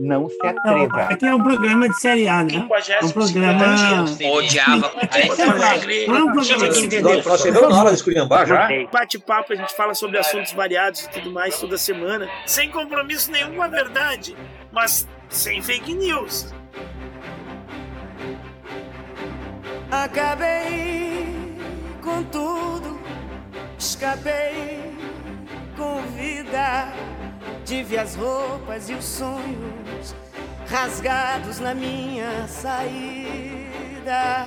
Não se atreva. Aqui é um programa de série A, né? É um programa. Odiava. Nós chegamos na hora de esculhambar já. Bate-papo, a gente fala sobre assuntos variados e tudo mais toda semana, sem compromisso nenhum com a verdade, mas sem fake news. Acabei com tudo, escapei com vida. Tive as roupas e os sonhos rasgados na minha saída,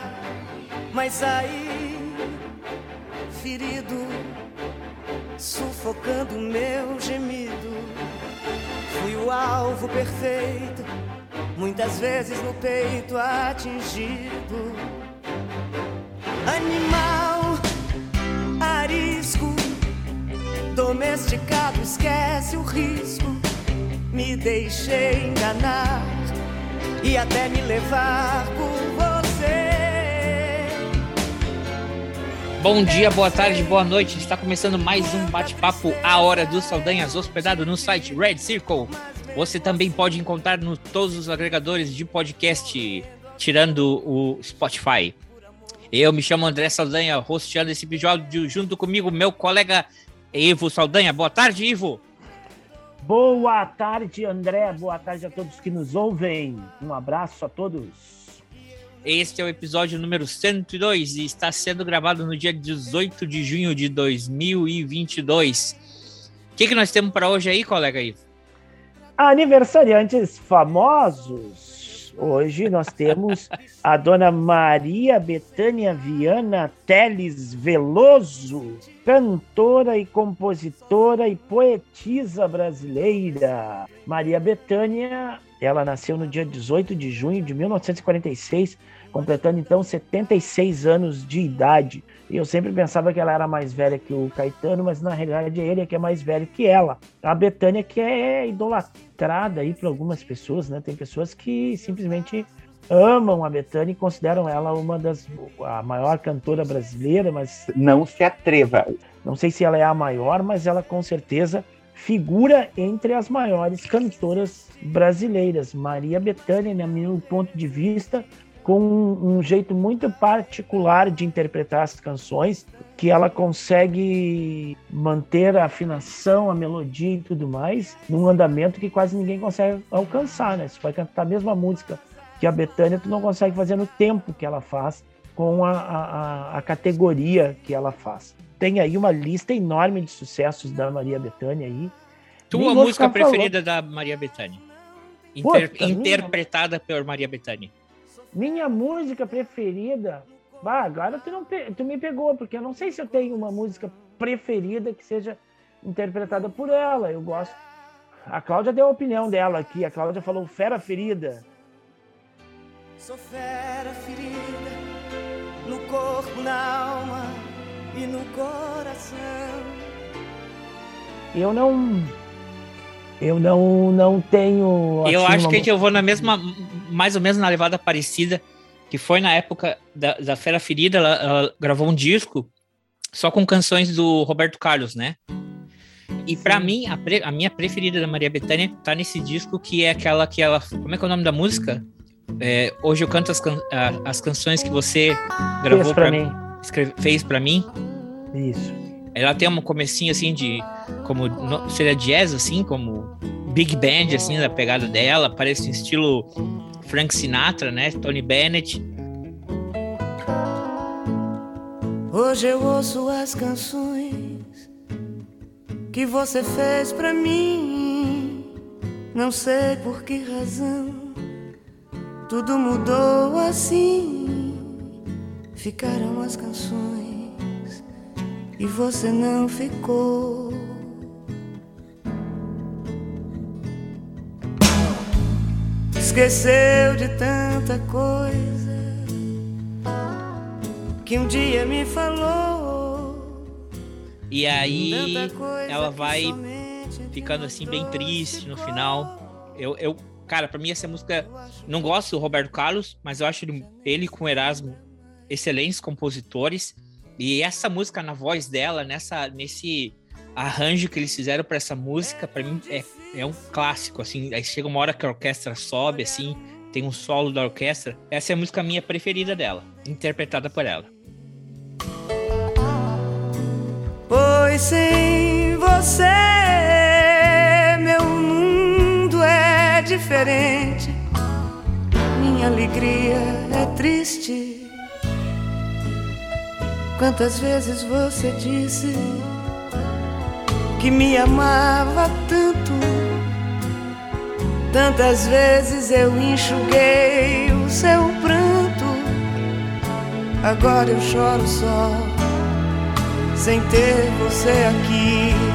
mas saí ferido, sufocando meu gemido. Fui o alvo perfeito, muitas vezes no peito atingido. Animal domesticado, esquece o risco. Me deixei enganar e até me levar por você. Bom dia, boa tarde, boa noite. Está começando mais um bate-papo A Hora dos Saldanhas, hospedado no site Red Circle. Você também pode encontrar no todos os agregadores de podcast, tirando o Spotify. Eu me chamo André Saldanha, hosteando esse episódio junto comigo, meu colega Ivo Saldanha. Boa tarde, Ivo. Boa tarde, André. Boa tarde a todos que nos ouvem. Um abraço a todos. Este é o episódio número 102 e está sendo gravado no dia 18 de junho de 2022. O que, que nós temos para hoje aí, colega Ivo? Aniversariantes famosos. Hoje nós temos a dona Maria Betânia Viana Teles Veloso, cantora e compositora e poetisa brasileira. Maria Betânia, ela nasceu no dia 18 de junho de 1946, completando então 76 anos de idade. E eu sempre pensava que ela era mais velha que o Caetano, mas na realidade é ele que é mais velho que ela. A Betânia que é idolatrada aí por algumas pessoas, né? Tem pessoas que simplesmente amam a Betânia e consideram ela uma das a maior cantora brasileira, mas Não se atreva. não sei se ela é a maior, mas ela com certeza figura entre as maiores cantoras brasileiras. Maria Bethânia, no meu ponto de vista, com um, um jeito muito particular de interpretar as canções, que ela consegue manter a afinação, a melodia e tudo mais, num andamento que quase ninguém consegue alcançar, né? Se vai cantar a mesma música que a Bethânia, tu não consegue fazer no tempo que ela faz, com a, a, a categoria que ela faz. Tem aí uma lista enorme de sucessos da Maria Bethânia aí. Tua música ficar falando. preferida da Maria Bethânia? Puta, Inter- minha- interpretada por Maria Bethânia. Minha música preferida. Bah, agora tu, não pe- tu me pegou, porque eu não sei se eu tenho uma música preferida que seja interpretada por ela. Eu gosto. A Cláudia deu a opinião dela aqui. A Cláudia falou Fera Ferida. Sou fera ferida no corpo, na alma e no coração. Eu não. Eu não, não tenho. eu assim, acho uma- que eu vou na mesma, mais ou menos na levada parecida, que foi na época da, da Fera Ferida, ela, ela gravou um disco só com canções do Roberto Carlos, né? E pra mim, a, pre- a minha preferida da Maria Bethânia tá nesse disco, que é aquela que ela. Como é que é o nome da música? É, hoje eu canto as, can- a- as canções que você gravou pra pra, mim. Escreve- fez pra mim. Isso. Ela tem um comecinho assim de como seria jazz assim, como big band assim da pegada dela, parece um estilo Frank Sinatra, né? Tony Bennett. Hoje eu ouço as canções que você fez pra mim. Não sei por que razão tudo mudou assim. Ficaram as canções e você não ficou. Esqueceu de tanta coisa que um dia me falou. E aí ela vai ficando assim bem triste no final. Eu, eu cara, pra mim essa música não gosto do Roberto Carlos, mas eu acho ele, ele com o Erasmo excelentes compositores. E essa música na voz dela, nessa nesse arranjo que eles fizeram para essa música, para mim, é, é um clássico, assim. Aí chega uma hora que a orquestra sobe, assim, tem um solo da orquestra. Essa é a música minha preferida dela, interpretada por ela. Pois sem você, meu mundo é diferente. Minha alegria é triste. Quantas vezes você disse que me amava tanto? Tantas vezes eu enxuguei o seu pranto. Agora eu choro só sem ter você aqui.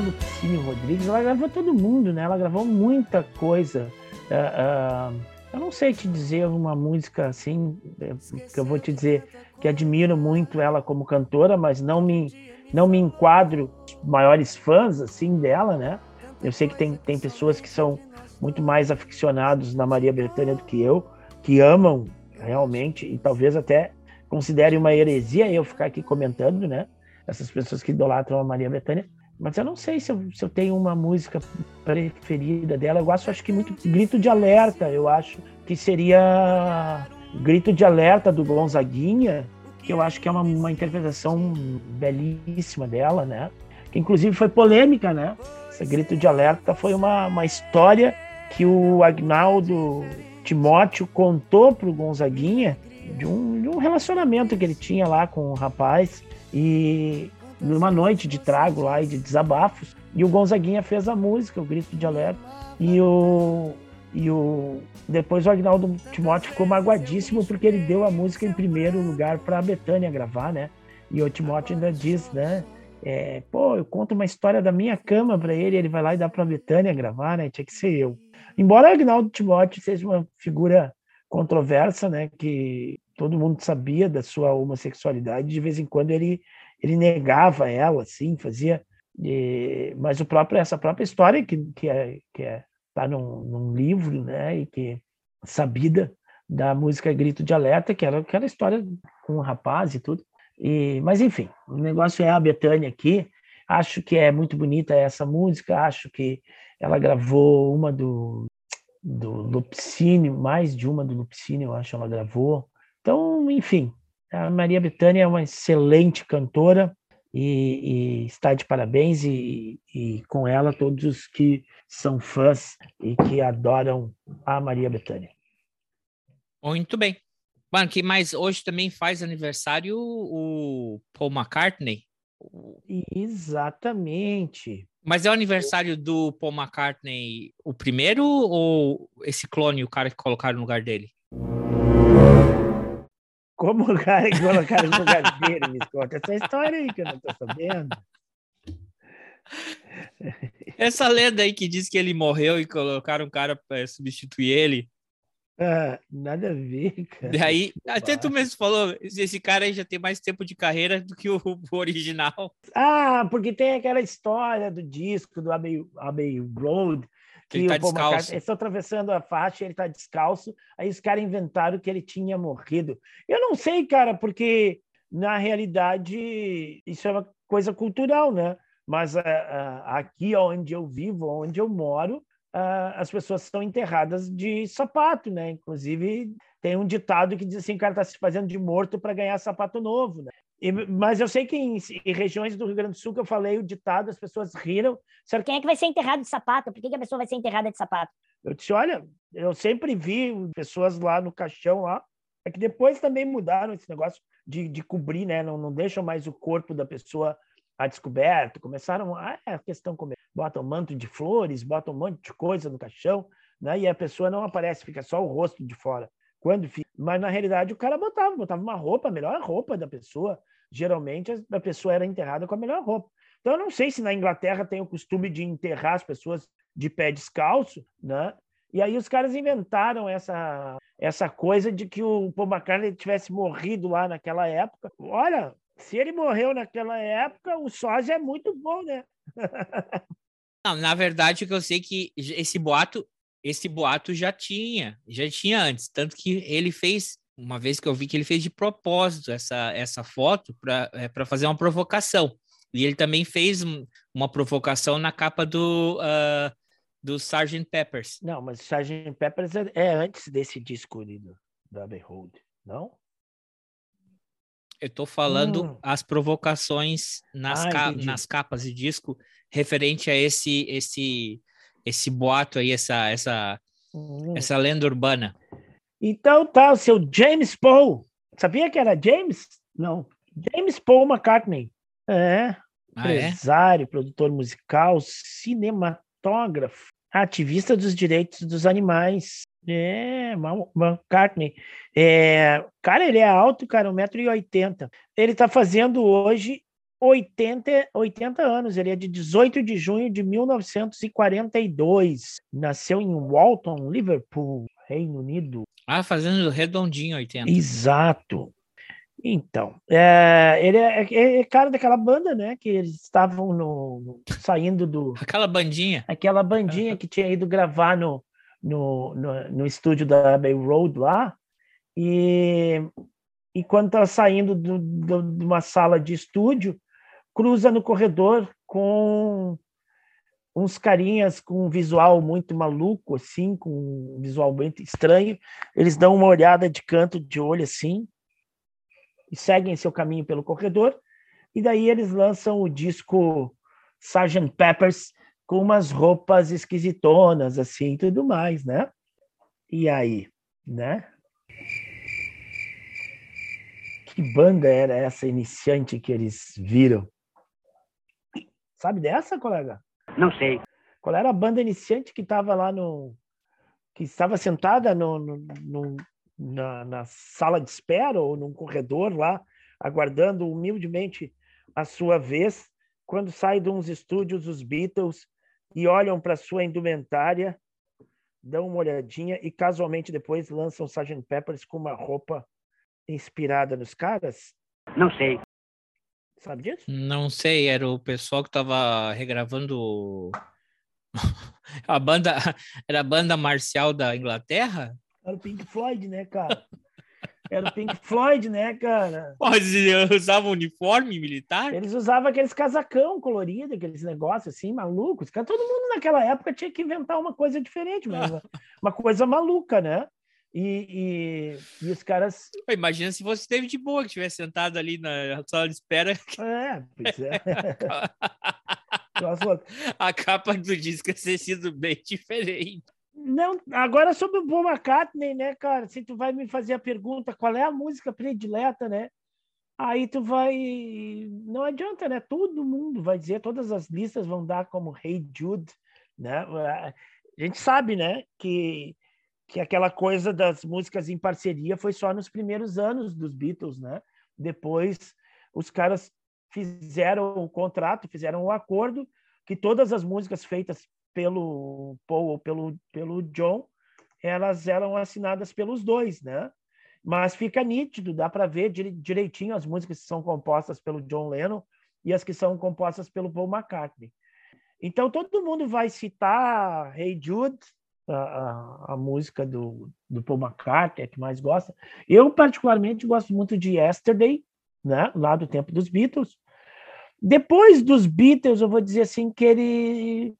Gravou Lupicínio Rodrigues, ela gravou todo mundo, né? Ela gravou muita coisa. Ah, ah, eu não sei te dizer uma música assim, é, que eu vou te dizer que admiro muito ela como cantora, mas não me, não me enquadro maiores fãs assim dela, né? Eu sei que tem, tem pessoas que são muito mais aficionados na Maria Bethânia do que eu, que amam realmente e talvez até considerem uma heresia eu ficar aqui comentando, né? Essas pessoas que idolatram a Maria Bethânia. Mas eu não sei se eu, se eu tenho uma música preferida dela. Eu gosto, acho que muito Grito de Alerta. Eu acho que seria Grito de Alerta do Gonzaguinha, que eu acho que é uma, uma interpretação belíssima dela, né? Que inclusive foi polêmica, né? Esse Grito de Alerta foi uma, uma história que o Agnaldo Timóteo contou pro Gonzaguinha de um, de um relacionamento que ele tinha lá com o rapaz e numa noite de trago lá e de desabafos e o Gonzaguinha fez a música, o Grito de Alerta e o e o depois o Agnaldo Timóteo ficou magoadíssimo porque ele deu a música em primeiro lugar para a Betânia gravar, né? E o Timóteo ainda diz, né? É, pô, eu conto uma história da minha cama para ele, ele vai lá e dá para a Betânia gravar, né? Tinha que ser eu. Embora o Agnaldo Timóteo seja uma figura controversa, né? Que todo mundo sabia da sua homossexualidade, de vez em quando ele ele negava ela, assim, fazia. E, mas o próprio essa própria história que que é que é tá num, num livro, né? E que sabida da música Grito de Alerta, que era aquela história com o rapaz e tudo. E, mas enfim, o negócio é a Betânia aqui. Acho que é muito bonita essa música. Acho que ela gravou uma do do Lupicínio, mais de uma do Lupicínio, eu acho ela gravou. Então, enfim, a Maria Bethânia é uma excelente cantora e, e está de parabéns e, e, com ela todos os que são fãs e que adoram a Maria Bethânia. Muito bem. Mano, que mais hoje também faz aniversário o Paul McCartney. Exatamente. Mas é o aniversário do Paul McCartney o primeiro ou esse clone, o cara que colocaram no lugar dele? Como o cara que colocaram no lugar dele, me conta essa história aí que eu não tô sabendo. Essa lenda aí que diz que ele morreu e colocaram um cara para substituir ele. Ah, nada a ver, cara. Daí, até tu mesmo falou, esse cara aí já tem mais tempo de carreira do que o, o original. Ah, porque tem aquela história do disco do Abbey, Abbey Road, que Ele tá Paul descalço. McCartney- eles estão atravessando a faixa, ele está descalço, aí os caras inventaram que ele tinha morrido. Eu não sei, cara, porque na realidade isso é uma coisa cultural, né? Mas ah, ah, aqui onde eu vivo, onde eu moro, ah, as pessoas são enterradas de sapato, né? Inclusive tem um ditado que diz assim, o cara está se fazendo de morto para ganhar sapato novo, né? E- mas eu sei que em, em regiões do Rio Grande do Sul que eu falei o ditado, as pessoas riram. Disseram, Quem é que vai ser enterrado de sapato? Por que, que a pessoa vai ser enterrada de sapato? Eu disse, olha, eu sempre vi pessoas lá no caixão lá, é que depois também mudaram esse negócio de, de cobrir, né? Não, não deixam mais o corpo da pessoa a descoberto. Começaram, ah, é a questão botam manto de flores, botam um monte de coisa no caixão, né? E a pessoa não aparece, fica só o rosto de fora. Quando fica... Mas na realidade o cara botava, botava uma roupa, a melhor roupa da pessoa. Geralmente a- pessoa era enterrada com a melhor roupa. Então eu não sei se na Inglaterra tem o costume de enterrar as pessoas de pé descalço, né? E aí os caras inventaram essa, essa coisa de que o Paul McCartney tivesse morrido lá naquela época. Olha, se ele morreu naquela época, o sósia é muito bom, né? Não, na verdade, o que eu sei é que esse boato, esse boato já tinha, já tinha antes, tanto que ele fez uma vez que eu vi que ele fez de propósito essa, essa foto para é, fazer uma provocação. E ele também fez uma provocação na capa do, uh, do Sgt. Peppers. Não, mas Sgt. Peppers é, é, antes desse disco do, do Abbey Road, não? Eu estou falando hum. as provocações nas, ah, ca nas capas de disco referente a esse esse esse boato aí, essa essa hum. essa lenda urbana. Então tá, o seu James Paul. Sabia que era James? Não. James Paul McCartney. É. Ah, é? empresário, é? produtor musical, cinematógrafo, ativista dos direitos dos animais. É, McCartney. É, cara, ele é alto, cara, 1,80m. Ele tá fazendo hoje 80, 80 anos. Ele é de 18 de junho de 1942. Nasceu em Walton, Liverpool, Reino Unido. Ah, fazendo redondinho 80. Exato. Então, é, ele é, é, é, cara daquela banda, né? Que eles estavam no, no, saindo do. Aquela bandinha. Aquela bandinha que tinha ido gravar no, no, no, no estúdio da Abbey Road lá. E, e quando estava saindo do, do, de uma sala de estúdio, cruza no corredor com uns carinhas com um visual muito maluco, assim, com um visual muito estranho. Eles dão uma olhada de canto de olho, assim, e seguem seu caminho pelo corredor. E daí eles lançam o disco Sgt. Peppers com umas roupas esquisitonas, assim, e tudo mais, né? E aí, né? Que banda era essa iniciante que eles viram? Sabe dessa, colega? Não sei. Qual era a banda iniciante que estava lá no. que estava sentada no, no, no na, na, sala de espera ou num corredor lá, aguardando humildemente a sua vez, quando sai de uns estúdios os Beatles e olham para sua indumentária, dão uma olhadinha e casualmente depois lançam Sgt. Peppers com uma roupa inspirada nos caras? Não sei. Sabe disso? Não sei, era o pessoal que estava regravando a banda, era a banda marcial da Inglaterra? Era o Pink Floyd, né, cara? Era o Pink Floyd, né, cara? Mas eles usavam uniforme militar? Eles usavam aqueles casacão colorido, aqueles negócios assim, malucos. Todo mundo naquela época tinha que inventar uma coisa diferente, mesmo. uma coisa maluca, né? E, e, e, os caras. Imagina se fosse David Boa que estivesse sentado ali na sala de espera. É, pois é. a capa do disco ia ter sido bem diferente. Não, agora sobre o Paul McCartney, né, cara? Se tu vai me fazer a pergunta qual é a música predileta, né? Aí tu vai. Não adianta, né? Todo mundo vai dizer, todas as listas vão dar como Hey Jude, né? A gente sabe, né, que que aquela coisa das músicas em parceria foi só nos primeiros anos dos Beatles, né? Depois os caras fizeram o contrato, fizeram o acordo que todas as músicas feitas pelo Paul ou pelo pelo John, elas eram assinadas pelos dois, né? Mas fica nítido, dá para ver direitinho as músicas que são compostas pelo John Lennon e as que são compostas pelo Paul McCartney. Então todo mundo vai citar Hey Jude, a, a, música do, do Paul McCartney, que mais gosta. Eu, particularmente, gosto muito de Yesterday, né? lá do tempo dos Beatles. Depois dos Beatles, eu vou dizer assim que ele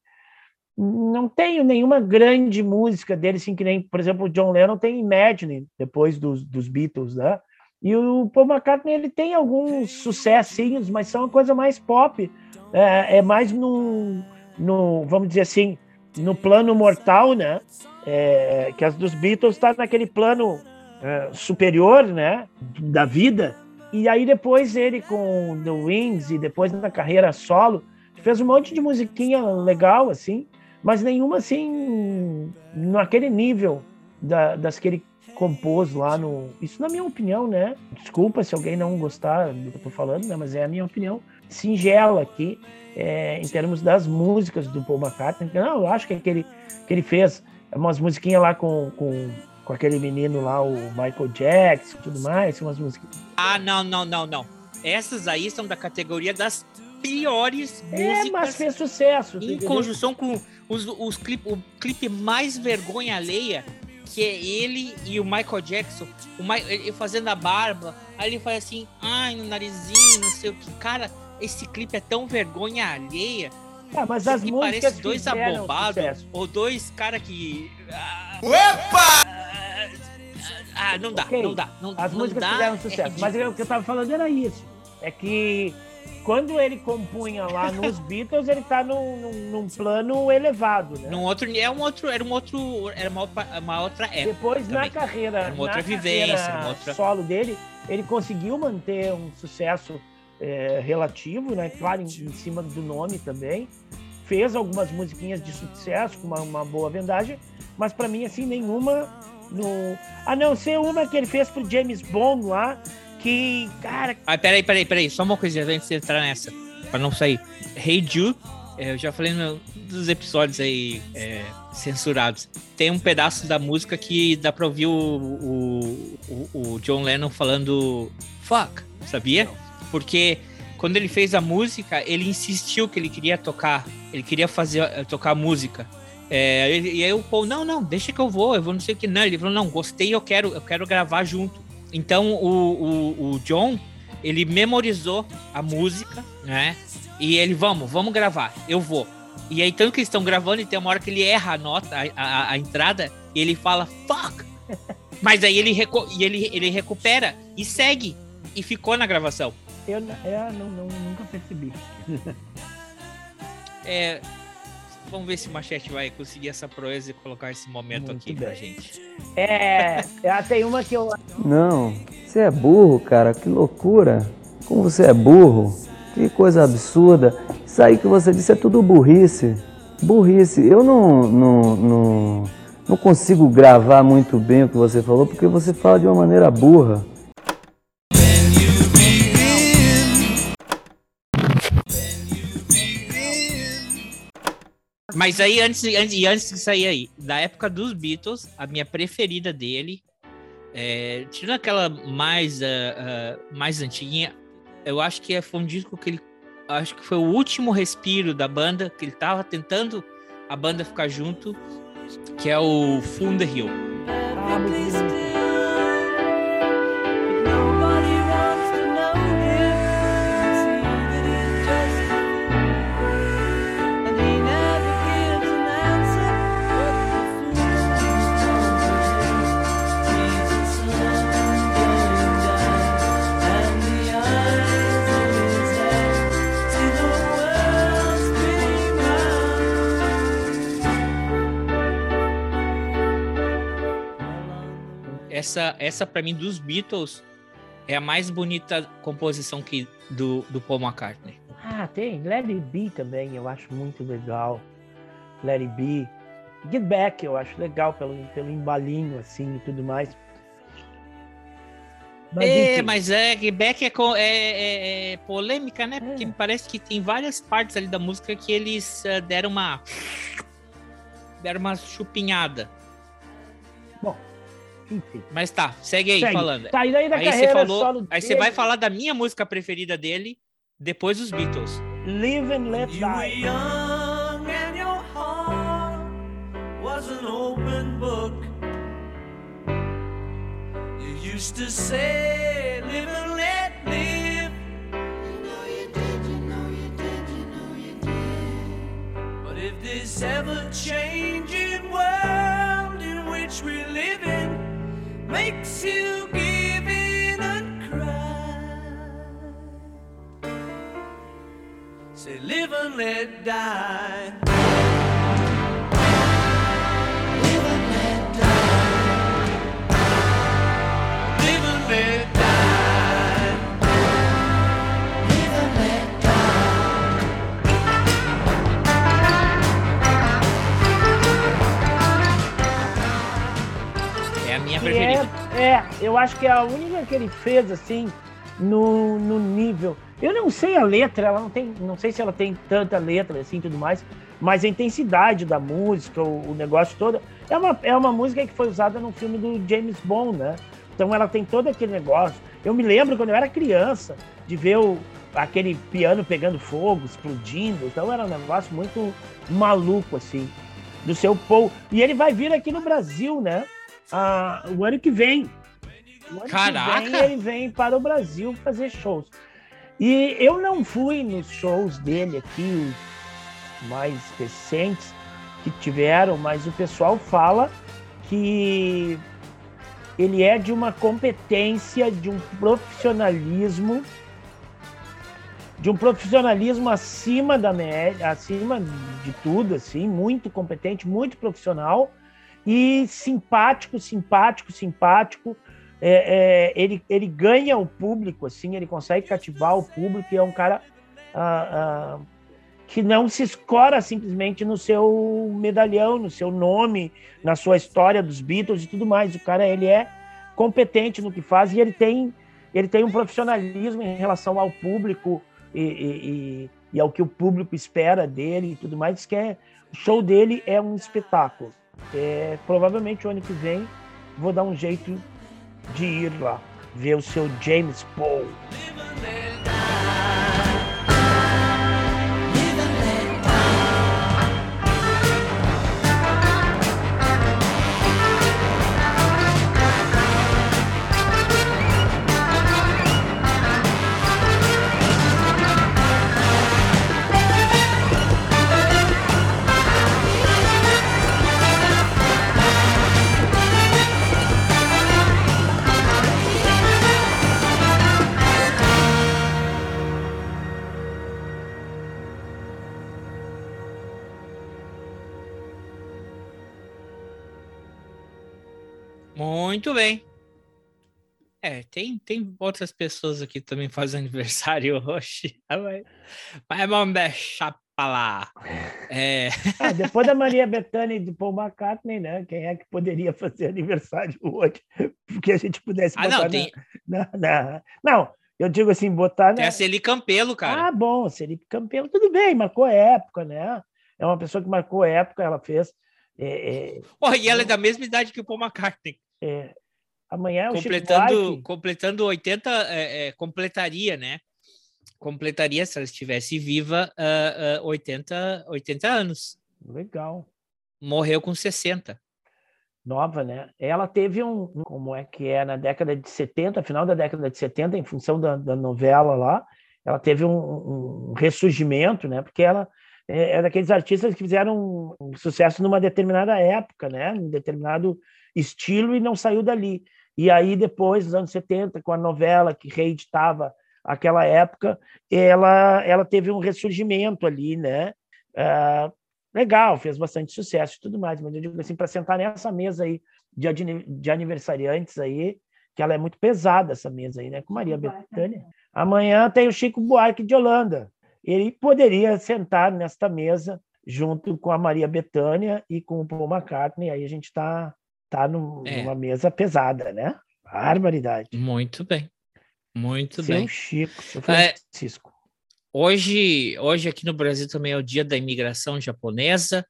não tenho nenhuma grande música dele, assim, que nem, por exemplo, o John Lennon tem Imagine, depois dos, dos Beatles, né? E o Paul McCartney, ele tem alguns sucessinhos, mas são uma coisa mais pop. É, é mais no, no, vamos dizer assim, no plano mortal, né? É, que as dos Beatles está naquele plano é, superior, né? Da vida. E aí depois ele com The Wings e depois na carreira solo fez um monte de musiquinha legal assim, mas nenhuma assim naquele nível da, das que ele compôs lá no. Isso na minha opinião, né? Desculpa se alguém não gostar do que eu tô falando, né? Mas é a minha opinião singela aqui é, em termos das músicas do Paul McCartney. Não, eu acho que aquele que ele fez umas musiquinhas lá com, com, com aquele menino lá, o Michael Jackson e tudo mais, umas músicas. Ah, não, não, não, não. Essas aí são da categoria das piores É, mas músicas fez sucesso. em conjunção com os, os clip, o clipe mais vergonha alheia, que é ele e o Michael Jackson, o Mi- ele fazendo a barba, aí ele faz assim, ai, no narizinho, não sei o que. Cara, esse clipe é tão vergonha alheia Ah, mas as que músicas parece dois sucesso. ou dois cara que. Ah, Ah, não dá, Ok. não dá. Não, As não músicas dá, fizeram é sucesso. mas ridículo. o que eu tava falando era isso. É que quando ele compunha lá nos Beatles, ele tá num, num- num plano elevado, né? Num outro, é um outro, era um outro, era uma, outra- uma outra época. Depois, na também. carreira, Era uma outra na vivência, carreira uma outra- solo dele, ele conseguiu manter um sucesso é, relativo, né? Claro, em, em cima do nome também. Fez algumas musiquinhas de sucesso com uma, uma boa vendagem, mas pra mim, assim, nenhuma no... A não ser uma que ele fez pro James Bond lá, que, cara, Ah, peraí, peraí, peraí. Só uma coisinha antes de entrar nessa, pra não sair. Hey Jude, é, eu já falei no- dos episódios aí é, censurados. Tem um pedaço da música que dá pra ouvir o, o, o- o John Lennon falando fuck, sabia? Porque quando ele fez a música, ele insistiu que ele queria tocar, ele queria fazer eh, tocar música. É, e aí o Paul, não, não, deixa que eu vou, eu vou não sei o que. Não, ele falou, não, gostei, eu quero, eu quero gravar junto. Então o, o, o John, ele memorizou a música, né? E ele, vamos, vamos gravar, eu vou. E aí, tanto que eles estão gravando, e tem uma hora que ele erra a nota, a, a, a entrada, e ele fala, fuck! Mas aí ele, reco e ele, ele recupera e segue. E ficou na gravação. Eu, é, não, não, nunca percebi. É, vamos ver se o Machete vai conseguir essa proeza e colocar esse momento Muito aqui bem. pra gente. É, é, tem uma que eu Não, você é burro, cara, que loucura. Como você é burro, que coisa absurda. Isso aí que você disse é tudo burrice. Burrice. Eu não, não, não, não consigo gravar muito bem o que você falou porque você fala de uma maneira burra. Mas aí, antes, antes, e antes de sair aí, da época dos Beatles, a minha preferida dele, é, tirando aquela mais, ah, ah, mais antiguinha, eu acho que foi um disco que ele. Acho que foi o último respiro da banda, que ele tava tentando a banda ficar junto, que é o Full the Hill. Essa, essa para mim, dos Beatles, é a mais bonita composição que, do, do Paul McCartney. Ah, tem. Let It Be também, eu acho muito legal. Let It Be. Get Back, eu acho legal pelo, pelo embalinho, assim, e tudo mais. Mas, é, enfim, mas é que Beck é, é- é- é polêmica, né? Porque É. me parece que tem várias partes ali da música que eles eh, deram uma. deram uma chupinhada. Enfim. Mas tá, segue aí Segue. falando. Tá, e daí da Aí você carreira falou. solo Aí você vai falar da minha música preferida dele depois dos Beatles. Live and Let You were Die. young and your heart was an open book. You used to say, live and let live. You know you did, you know you did, you know you did. But if this ever changing makes you give in and cry. Say, live and let die. Minha preferida. é, é, eu acho que é a única que ele fez, assim, no, no nível. Eu não sei a letra, ela não tem. Não sei se ela tem tanta letra assim e tudo mais. mas a intensidade da música, o, o negócio todo, é uma, é uma música que foi usada no filme do James Bond, né? Então ela tem todo aquele negócio. Eu me lembro quando eu era criança de ver o, aquele piano pegando fogo, explodindo. Então era um negócio muito maluco, assim, do seu Paul. E ele vai vir aqui no Brasil, né? Ah, o ano que vem. O ano Caraca! que vem ele vem para o Brasil fazer shows. E eu não fui nos shows dele aqui, os mais recentes que tiveram, mas o pessoal fala que ele é de uma competência, de um profissionalismo, de um profissionalismo acima da média, acima de tudo, assim, muito competente, muito profissional e simpático, simpático, simpático. É, é, ele, ele ganha o público, assim, ele consegue cativar o público e é um cara ah, ah, que não se escora simplesmente no seu medalhão, no seu nome, na sua história dos Beatles e tudo mais. O cara ele é competente no que faz e ele tem ele tem um profissionalismo em relação ao público e, e, e, e ao que o público espera dele e tudo mais. Que é, o show dele é um espetáculo. É, provavelmente o ano que vem vou dar um jeito de ir lá ver o seu James Paul. Muito bem. É, tem, tem outras pessoas aqui também fazem aniversário hoje. Ah, Mas, mas vamos deixar pra lá. É, Ah, depois da Maria Bethânia e do Paul McCartney, né? Quem é que poderia fazer aniversário hoje? Porque a gente pudesse Ah, botar não, na- tem, na, na- Não, eu digo assim, botar tem na... a Celi Campelo, cara. Ah, bom, Felipe Campelo, tudo bem, marcou época, né? É uma pessoa que marcou época, ela fez. é, é, Porra, e ela é da mesma idade que o Paul McCartney. É, amanhã é o Chico completando, Buarque. completando 80, é, é, completaria, né? Completaria, se ela estivesse viva, ah, ah, 80, 80 anos. Legal. Morreu com 60. Nova, né? Ela teve um, um- como é que é, na década de 70, final da década de 70, em função da, da novela lá, ela teve um, um ressurgimento, né? Porque ela é, é daqueles artistas que fizeram um, sucesso numa determinada época, né? Em determinado estilo e não saiu dali. E aí, depois, nos anos 70, com a novela que reeditava aquela época, ela, ela teve um ressurgimento ali, né? Ah, legal, fez bastante sucesso e tudo mais, mas eu digo assim, para sentar nessa mesa aí de, de aniversariantes aí, que ela é muito pesada essa mesa aí, né? Com Maria Bethânia. Amanhã tem o Chico Buarque de Holanda. Ele poderia sentar nesta mesa junto com a Maria Bethânia e com o Paul McCartney, aí a gente está tá num- É. numa mesa pesada, né? Barbaridade. Muito bem. Muito seu bem. Chico, seu É. Francisco. Hoje, hoje aqui no Brasil também é o dia da imigração japonesa,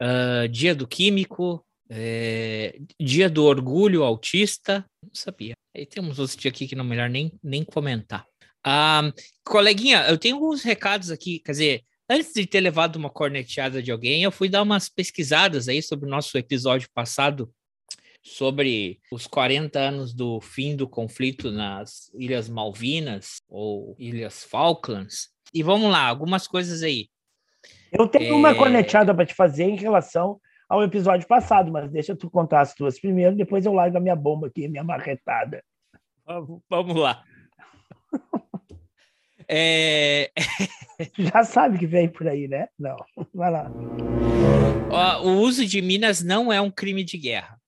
ah, dia do químico, é, dia do orgulho autista. Não sabia. Aí temos outros dias aqui que não é melhor nem, nem comentar. Ah, coleguinha, eu tenho alguns recados aqui, quer dizer, antes de ter levado uma corneteada de alguém, eu fui dar umas pesquisadas aí sobre o nosso episódio passado sobre os 40 anos do fim do conflito nas Ilhas Malvinas ou Ilhas Falklands. E vamos lá, algumas coisas aí. Eu tenho uma É. corneteada para te fazer em relação ao episódio passado, mas deixa tu contar as tuas primeiro, depois eu largo a minha bomba aqui, minha marretada. Vamos lá. É, Já sabe que vem por aí, né? Não. Vai lá. o uso de minas não é um crime de guerra.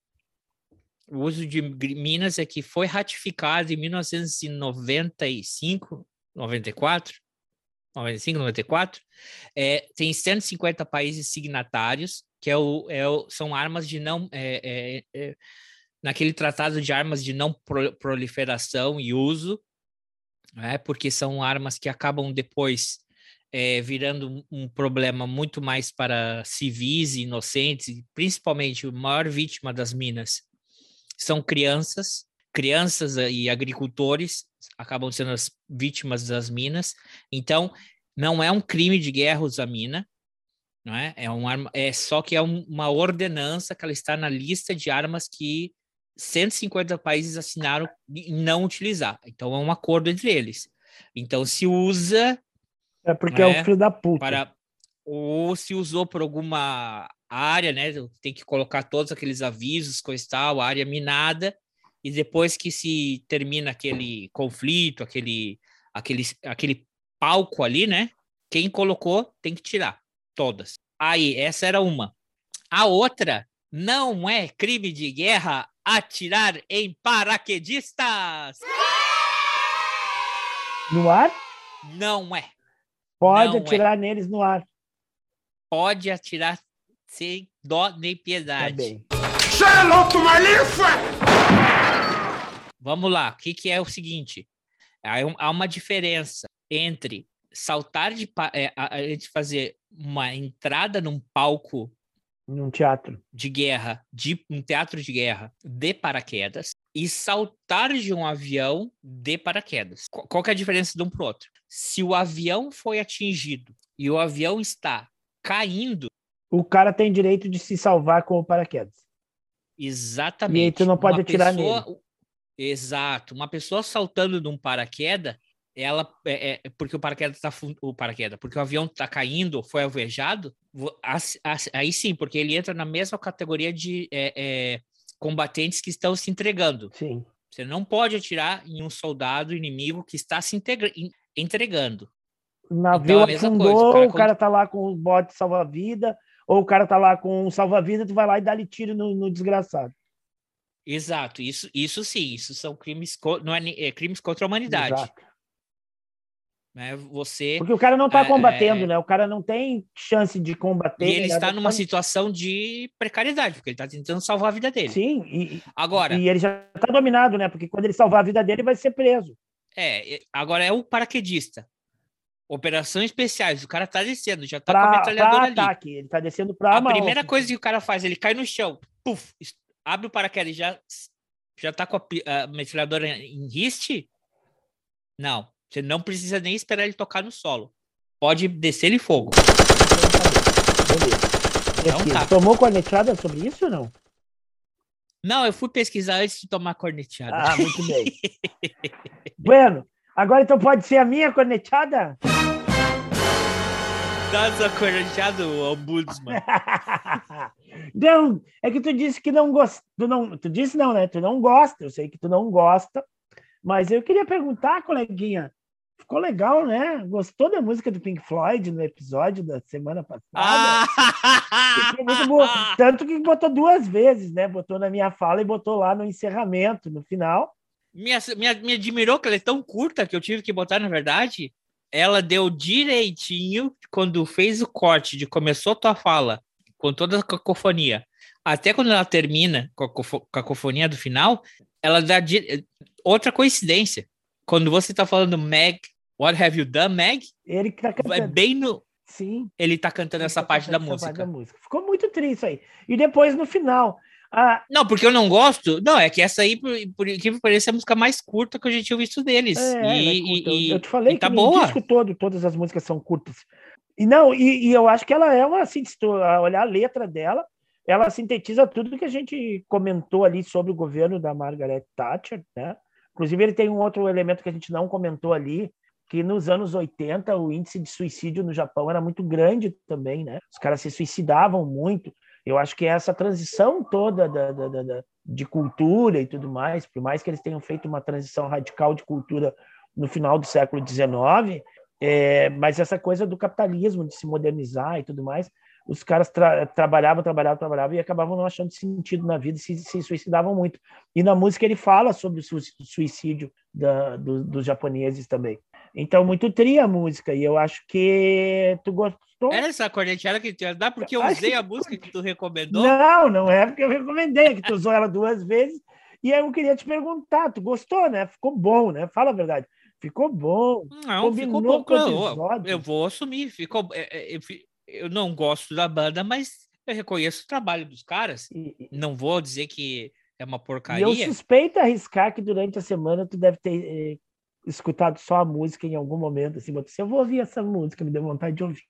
O uso de minas é que foi ratificado em 1995, 94, 95, 94. É, tem 150 países signatários, que é o, é o- são armas de não. é, é, é, naquele tratado de armas de não pro- proliferação e uso, né, porque são armas que acabam depois é, virando um- problema muito mais para civis e inocentes, principalmente a maior vítima das minas são crianças, crianças e agricultores acabam sendo as vítimas das minas. Então, não é um crime de guerra usar mina, não é? É, um arma, é só que é um- uma ordenança que ela está na lista de armas que 150 países assinaram em não utilizar. Então, é um acordo entre eles. Então, se usa É porque é, É, o filho da puta. para ou se usou por alguma área, né? Tem que colocar todos aqueles avisos, coisa e tal, área minada, e depois que se termina aquele conflito, aquele, aquele, aquele palco ali, né? Quem colocou tem que tirar todas. Aí, essa era uma. A outra não é crime de guerra atirar em paraquedistas. No ar, Não é. pode Não é. atirar neles no ar Pode atirar sem dó nem piedade. também. Vamos lá, o que, que é o seguinte? Há um- uma diferença entre saltar de é, a, a gente fazer uma entrada num palco Num teatro. de guerra, de um teatro de guerra de paraquedas e saltar de um avião de paraquedas. Qu- Qual que é a diferença de um para o outro? Se o avião foi atingido e o avião está caindo, O cara tem direito de se salvar com o paraquedas. Exatamente. E aí tu não pode Uma atirar pessoa- Exato. Uma pessoa saltando de um paraquedas, ela é, é- porque o paraquedas tá fun- o paraquedas, porque o avião tá caindo, foi alvejado, aí sim, porque ele entra na mesma categoria de é, é, combatentes que estão se entregando. Sim. Você não pode atirar em um soldado inimigo que está se entregando. O navio Então, afundou, coisa, o cara o cara tá lá com o bote salva-vida, ou o cara tá lá com um salva-vida, tu vai lá e dá-lhe tiro no, no desgraçado. Exato. Isso, isso sim, isso são crimes, não é, é crimes contra a humanidade. Exato. Né? Você Porque o cara não tá É, combatendo, é. né? O cara não tem chance de combater. E ele nem está numa situação de precariedade, porque ele está tentando salvar a vida dele. Sim, e, Agora, e ele já tá dominado, né? Porque quando ele salvar a vida dele, ele vai ser preso. é, agora é o paraquedista. Operações especiais, o cara tá descendo, já tá com a Pra, metralhadora pra ali. ataque. Ele tá descendo pra A uma primeira ofensiva. coisa que o cara faz, ele cai no chão, puf, abre o paraquedas e já, já tá com a, a metralhadora em riste? Não, você não precisa nem esperar ele tocar no solo. Pode descer ele fogo. Beleza. E Então tá. Tomou cornetada sobre isso ou não? Não, eu fui pesquisar antes de tomar corneteada. Ah, muito bem. bueno, agora então pode ser a minha cornetada? Dá essa corneteada, ombudsman. não, é que tu disse que não gosta. Tu, não, tu disse não, né? Tu não gosta, eu sei que tu não gosta, mas eu queria perguntar, coleguinha. Ficou legal, né? Gostou da música do Pink Floyd no episódio da semana passada? Ah! Ficou muito boa. Tanto que botou duas vezes, né? Botou na minha fala e botou lá no encerramento, no final. Me, me, me admirou que ela é tão curta que eu tive que botar, na verdade. Ela deu direitinho quando fez o corte de começou tua fala, com toda a cacofonia, até quando ela termina com a cacofo- cacofonia do final, ela dá di- outra coincidência. Quando você tá falando Meg, what have you done, Meg? Ele tá É cantando. bem no. Sim. Ele tá cantando essa Essa parte da parte música. música. Ficou muito triste aí. E depois, no final, a, Não, porque eu não gosto. Não, é que essa aí, por, por incrível que pareça, é a música mais curta que eu já tinha visto deles. É, é e, curta. e- eu, te falei tá que boa. no disco todo, todas as músicas são curtas. E não, e, e eu acho que ela é uma, assim, se olhar a letra dela, ela sintetiza tudo que a gente comentou ali sobre o governo da Margaret Thatcher, né? Inclusive, ele tem um outro elemento que a gente não comentou ali, que nos anos 80 o índice de suicídio no Japão era muito grande também, né? Os caras se suicidavam muito. Eu acho que essa transição toda da, da- da- da- de cultura e tudo mais, por mais que eles tenham feito uma transição radical de cultura no final do século XIX, é, mas essa coisa do capitalismo, de se modernizar e tudo mais, os caras tra- trabalhavam, trabalhavam, trabalhavam e acabavam não achando sentido na vida e se, se suicidavam muito. E na música ele fala sobre o sui- suicídio da- do- dos japoneses também. Então, muito tri a música, e eu acho que tu gostou. Era essa corneteada que tu ia dar porque eu Acho usei que- a música que tu recomendou. Não, não é porque eu recomendei, é que tu usou ela duas vezes. E aí eu queria te perguntar, tu gostou, né? Ficou bom, né? Fala a verdade. Ficou bom. Não, ficou bom. Eu, eu- eu vou assumir. Ficou, é, é, eu, fi- eu não gosto da banda, mas eu reconheço o trabalho dos caras. E, Não vou dizer que é uma e eu porcaria. suspeito arriscar que durante a semana tu deve ter eh, escutado só a música em algum momento, assim, assim, eu vou ouvir essa música, me deu vontade de ouvir.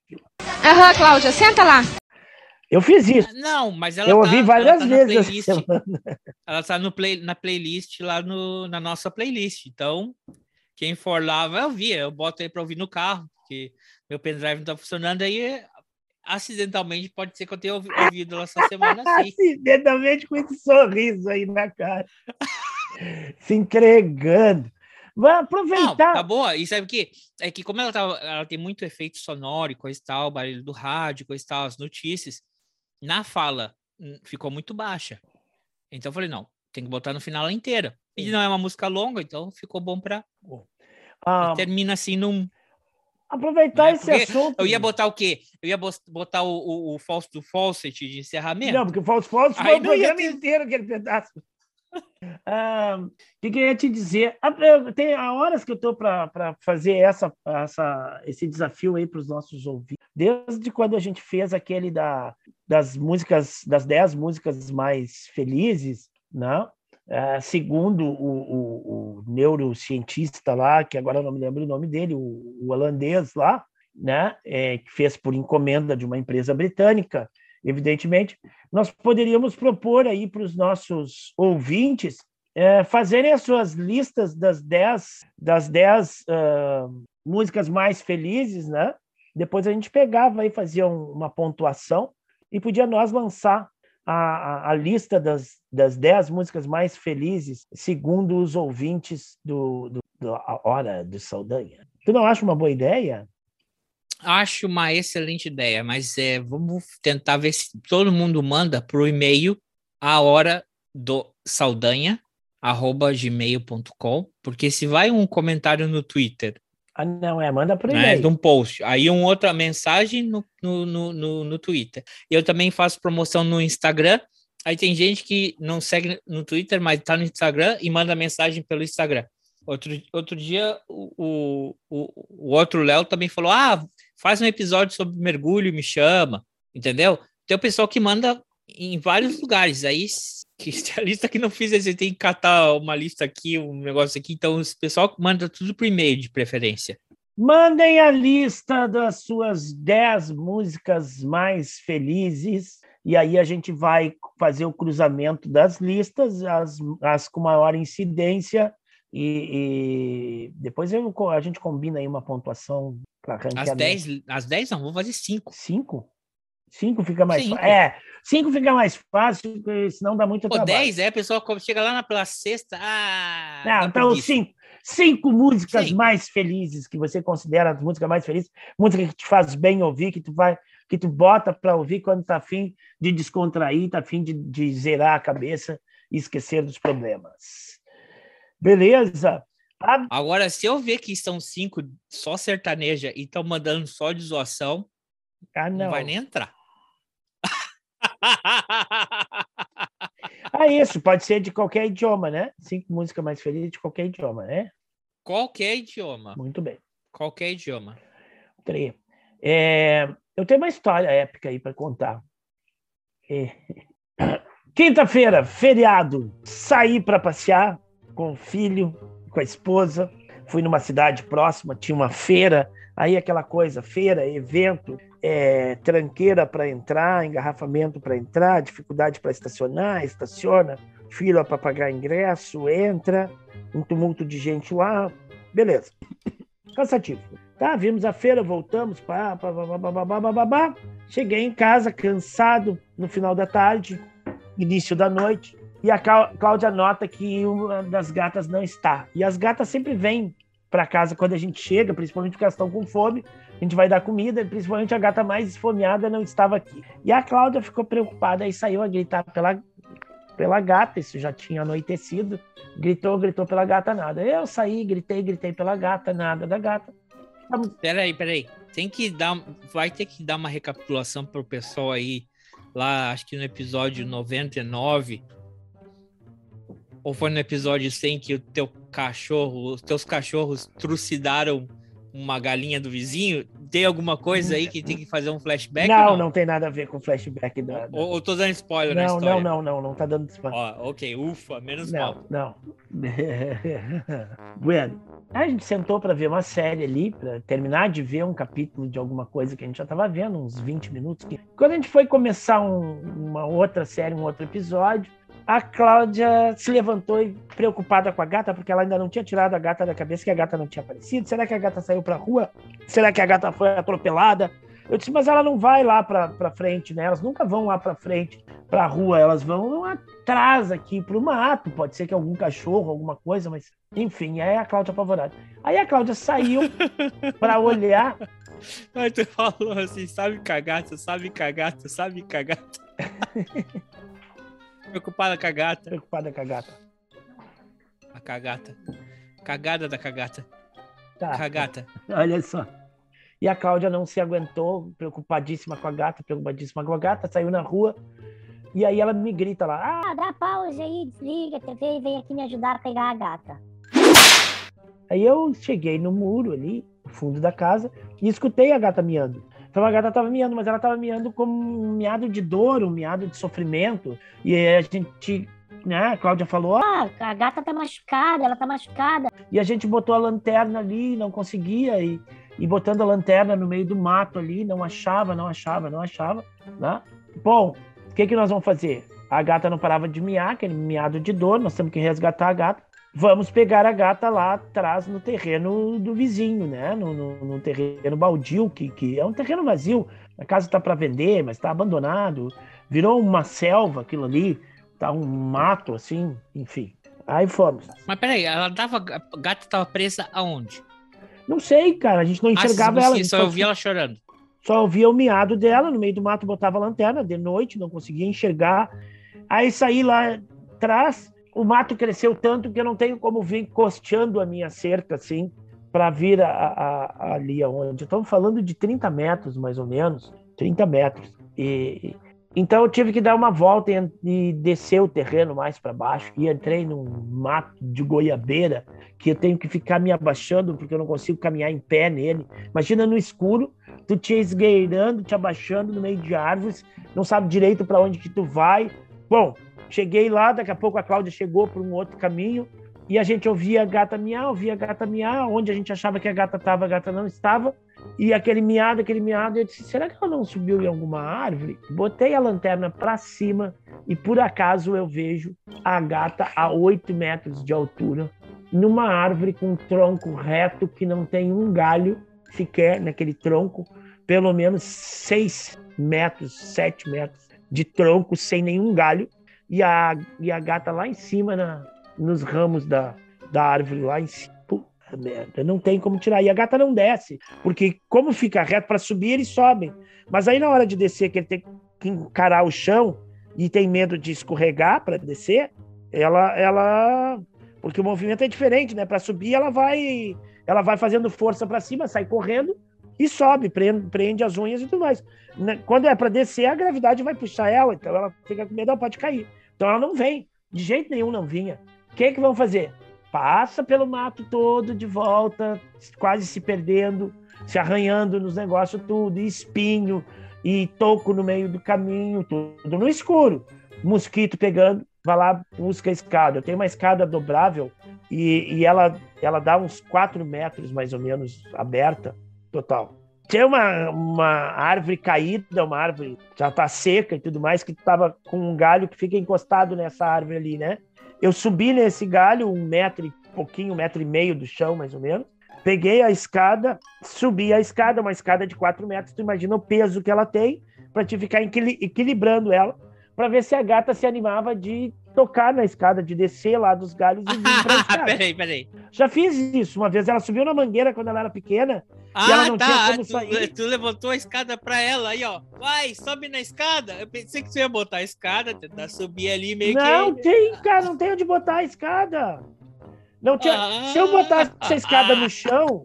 Aham, Cláudia, senta lá. Eu fiz isso. Não, mas ela eu tá, ouvi ela várias tá vezes essa playlist. semana. Ela tá no play, na playlist lá no, na nossa playlist. Então, quem for lá vai ouvir. Eu boto aí para ouvir no carro, porque meu pendrive não tá funcionando. Aí, acidentalmente, pode ser que eu tenha ouvi- ouvido ela essa semana sim. Acidentalmente com esse sorriso aí na cara. Se entregando. Não, aproveitar. tá boa. E sabe o quê? É que como ela, tava, ela tem muito efeito sonoro e coisa e tal, barulho do rádio, coisa e tal, as notícias, na fala hum, ficou muito baixa. Então eu falei, não, tem que botar no final inteira. E não é uma música longa, então ficou bom pra... Ah, Termina assim num... aproveitar né? esse assunto. Eu ia botar o quê? Eu ia botar o, o, o falso do falset de encerramento. Não, porque o Falso Falso foi o programa ter- inteiro, aquele pedaço. Ah, O que, que eu ia te dizer? Ah, Tem há horas que eu estou para fazer essa, essa, esse desafio aí para os nossos ouvintes. Desde quando a gente fez aquele da, das músicas, das 10 músicas mais felizes, né? Ah, segundo o, o- o neurocientista lá, que agora não me lembro o nome dele, o, o holandês lá, né? É, que fez por encomenda de uma empresa britânica, evidentemente, nós poderíamos propor aí para os nossos ouvintes é, fazerem as suas listas das 10 das dez, ah, músicas mais felizes, né? Depois a gente pegava e fazia um- uma pontuação e podia nós lançar a, a, lista das, das 10 músicas mais felizes, segundo os ouvintes do, do, do Hora do Saldanha. Tu não acha uma boa ideia? Acho uma excelente ideia, mas é, vamos tentar ver se todo mundo manda pro e-mail a hora do saldanha arroba gmail.com, porque se vai um comentário no Twitter, Ah, não, é, manda por né, e-mail. de um post, aí uma outra mensagem no, no, no, no, no Twitter. Eu também faço promoção no Instagram, aí tem gente que não segue no Twitter, mas tá no Instagram e manda mensagem pelo Instagram. Outro, outro dia, o, o, o, outro Léo também falou: ah, faz um episódio sobre mergulho me chama, entendeu? Tem o pessoal que manda em vários lugares. Aí, que se a lista que não fiz, aí você tem que catar uma lista aqui, um negócio aqui. Então, o pessoal manda tudo por e-mail, de preferência. Mandem a lista das suas 10 músicas mais felizes, e aí a gente vai fazer o cruzamento das listas, as, as com maior incidência, e, e depois eu, a gente combina aí uma pontuação para ranqueamento. 10, às 10 não, vou fazer 5. Cinco? Cinco fica mais fácil. É, cinco fica mais fácil, porque senão dá muito Pô, trabalho. 10, aí a pessoa co- chega lá na pela sexta. Ah, Não, então cinco. Cinco músicas Sim. mais felizes que você considera as músicas mais felizes, música que te faz bem ouvir, que tu vai, que tu bota para ouvir quando tá afim de descontrair, tá afim de, de zerar a cabeça e esquecer dos problemas. Beleza? Ah, Agora, se eu ver que são cinco só sertaneja e estão mandando só de zoação, ah, não. não. vai nem entrar. Ah, isso, pode ser de qualquer idioma, né? Cinco músicas mais felizes de qualquer idioma, né? Qualquer idioma. Muito bem. Qualquer idioma. Tri. É, eu tenho uma história épica aí para contar. É. Quinta-feira, feriado, saí para passear com o filho, com a esposa. Fui numa cidade próxima, tinha uma feira. Aí aquela coisa, feira, evento, é, tranqueira para entrar, engarrafamento para entrar, dificuldade para estacionar, estaciona, fila para pagar ingresso, entra, um tumulto de gente lá, beleza. Cansativo. Tá, vimos a feira, voltamos, pá, pá, pá, pá, pá, pá, pá, pá. Cheguei em casa, cansado, no final da tarde, início da noite, e a Clá- Cláudia nota que uma das gatas não está. E as gatas sempre vêm para casa quando a gente chega, principalmente porque elas estão com fome, a gente vai dar comida, principalmente a gata mais esfomeada não estava aqui. E a Cláudia ficou preocupada e saiu a gritar pela, pela gata, isso já tinha anoitecido, gritou, gritou pela gata, nada. Eu saí, gritei, gritei pela gata, nada da gata. Peraí, peraí. Tem que dar. Vai ter que dar uma recapitulação pro pessoal aí. Lá, acho que no episódio 99. Ou foi no episódio 100 que o teu cachorro, os teus cachorros trucidaram uma galinha do vizinho, tem alguma coisa aí que tem que fazer um flashback? não, ou não, tem nada a ver com o flashback da. da- Ou, ou tô dando spoiler na Não, história? não, não, não, não tá dando spoiler. Ó, ok, ufa, menos mal. Não, não. bueno, a gente sentou para ver uma série ali, para terminar de ver um capítulo de alguma coisa que a gente já estava vendo, uns 20 minutos. Quando a gente foi começar um- uma outra série, um outro episódio, a Cláudia se levantou e preocupada com a gata, porque ela ainda não tinha tirado a gata da cabeça, que a gata não tinha aparecido. Será que a gata saiu para rua? Será que a gata foi atropelada? Eu disse, mas ela não vai lá para frente, né? Elas nunca vão lá para frente, para a rua, elas vão atrás aqui para o mato. Pode ser que algum cachorro, alguma coisa, mas enfim, aí a Cláudia apavorada. Aí a Cláudia saiu para olhar. Aí tu falou assim, sabe cagata, sabe cagata, sabe cagata. Preocupada com a gata. Preocupada com a gata. A cagata. Cagada da cagata. Tá. Cagata. Olha só. E a Cláudia não se aguentou, preocupadíssima com a gata, preocupadíssima com a gata, saiu na rua. E aí ela me grita lá: ah, dá pausa aí, desliga a TV e vem aqui me ajudar a pegar a gata. Aí eu cheguei no muro ali, no fundo da casa, e escutei a gata miando. Então a gata estava miando, mas ela estava miando como um miado de dor, um miado de sofrimento. E a gente, né, a Cláudia falou, Ah, a gata tá machucada, ela tá machucada. e a gente botou a lanterna ali, não conseguia, e, e botando a lanterna no meio do mato ali, não achava, não achava, não achava, né? Bom, o que, que nós vamos fazer? A gata não parava de miar, aquele miado de dor, nós temos que resgatar a gata. Vamos pegar a gata lá atrás no terreno do vizinho, né? No, no- no terreno baldio, que, que é um terreno vazio. A casa está para vender, mas está abandonado. Virou uma selva aquilo ali, tá um mato assim, enfim. Aí fomos. Mas peraí, ela tava. A gata tava presa aonde? Não sei, cara, a gente não Ah, enxergava você ela. Só eu vi ela chorando. só ouvia o miado dela no meio do mato, botava a lanterna de noite, não conseguia enxergar. Aí saí lá atrás, o mato cresceu tanto que eu não tenho como vir costeando a minha cerca assim para vir a, a- a- ali aonde. Estamos falando de 30 metros mais ou menos, 30 metros. E então eu tive que dar uma volta e, e descer o terreno mais para baixo. E entrei num mato de goiabeira que eu tenho que ficar me abaixando porque eu não consigo caminhar em pé nele. Imagina no escuro, tu te esgueirando, te abaixando no meio de árvores, não sabe direito para onde que tu vai. Bom, cheguei lá, daqui a pouco a Cláudia chegou por um outro caminho e a gente ouvia a gata miar, ouvia a gata miar, onde a gente achava que a gata estava, a gata não estava. E aquele miado, aquele miado, eu disse, será que ela não subiu em alguma árvore? Botei a lanterna para cima e por acaso eu vejo a gata a 8 metros de altura, numa árvore com um tronco reto que não tem um galho sequer naquele tronco, pelo menos 6 metros, 7 metros de tronco sem nenhum galho, e a, e a gata lá em cima, na, nos ramos da, da árvore, lá em cima. Puta merda, não tem como tirar. E a gata não desce, porque como fica reto para subir, eles sobem. Mas aí na hora de descer, que ele tem que encarar o chão e tem medo de escorregar para descer, ela, ela, porque o movimento é diferente, né? Para subir, ela vai, ela vai fazendo força para cima, sai correndo e sobe, prende, prende as unhas e tudo mais. Né? Quando é para descer, a gravidade vai puxar ela, então ela fica com medo, ela pode cair. Então ela não vem, de jeito nenhum não vinha. O que que vão fazer? Passa pelo mato todo de volta, quase se perdendo, se arranhando nos negócios tudo, e espinho e toco no meio do caminho, tudo no escuro. Mosquito pegando, vai lá, busca a escada. Eu tenho uma escada dobrável e, e ela, ela dá uns 4 metros mais ou menos aberta, total. Tinha uma, uma árvore caída, uma árvore já tá seca e tudo mais, que tava com um galho que fica encostado nessa árvore ali, né? Eu subi nesse galho, um metro e pouquinho, um metro e meio do chão, mais ou menos. Peguei a escada, subi a escada, uma escada de quatro metros. Tu imagina o peso que ela tem para te ficar equili- equilibrando ela, para ver se a gata se animava de tocar na escada, de descer lá dos galhos e vir pra escada. peraí, peraí. Já fiz isso uma vez. Ela subiu na mangueira quando ela era pequena Ah, ela não tá. tinha como tu, sair. tu levantou a escada pra ela aí, ó. Vai, sobe na escada. Eu pensei que você ia botar a escada, tentar subir ali meio Não que. tem, cara, não tem onde botar a escada. Não tinha. Ah. Se eu botasse a escada no chão,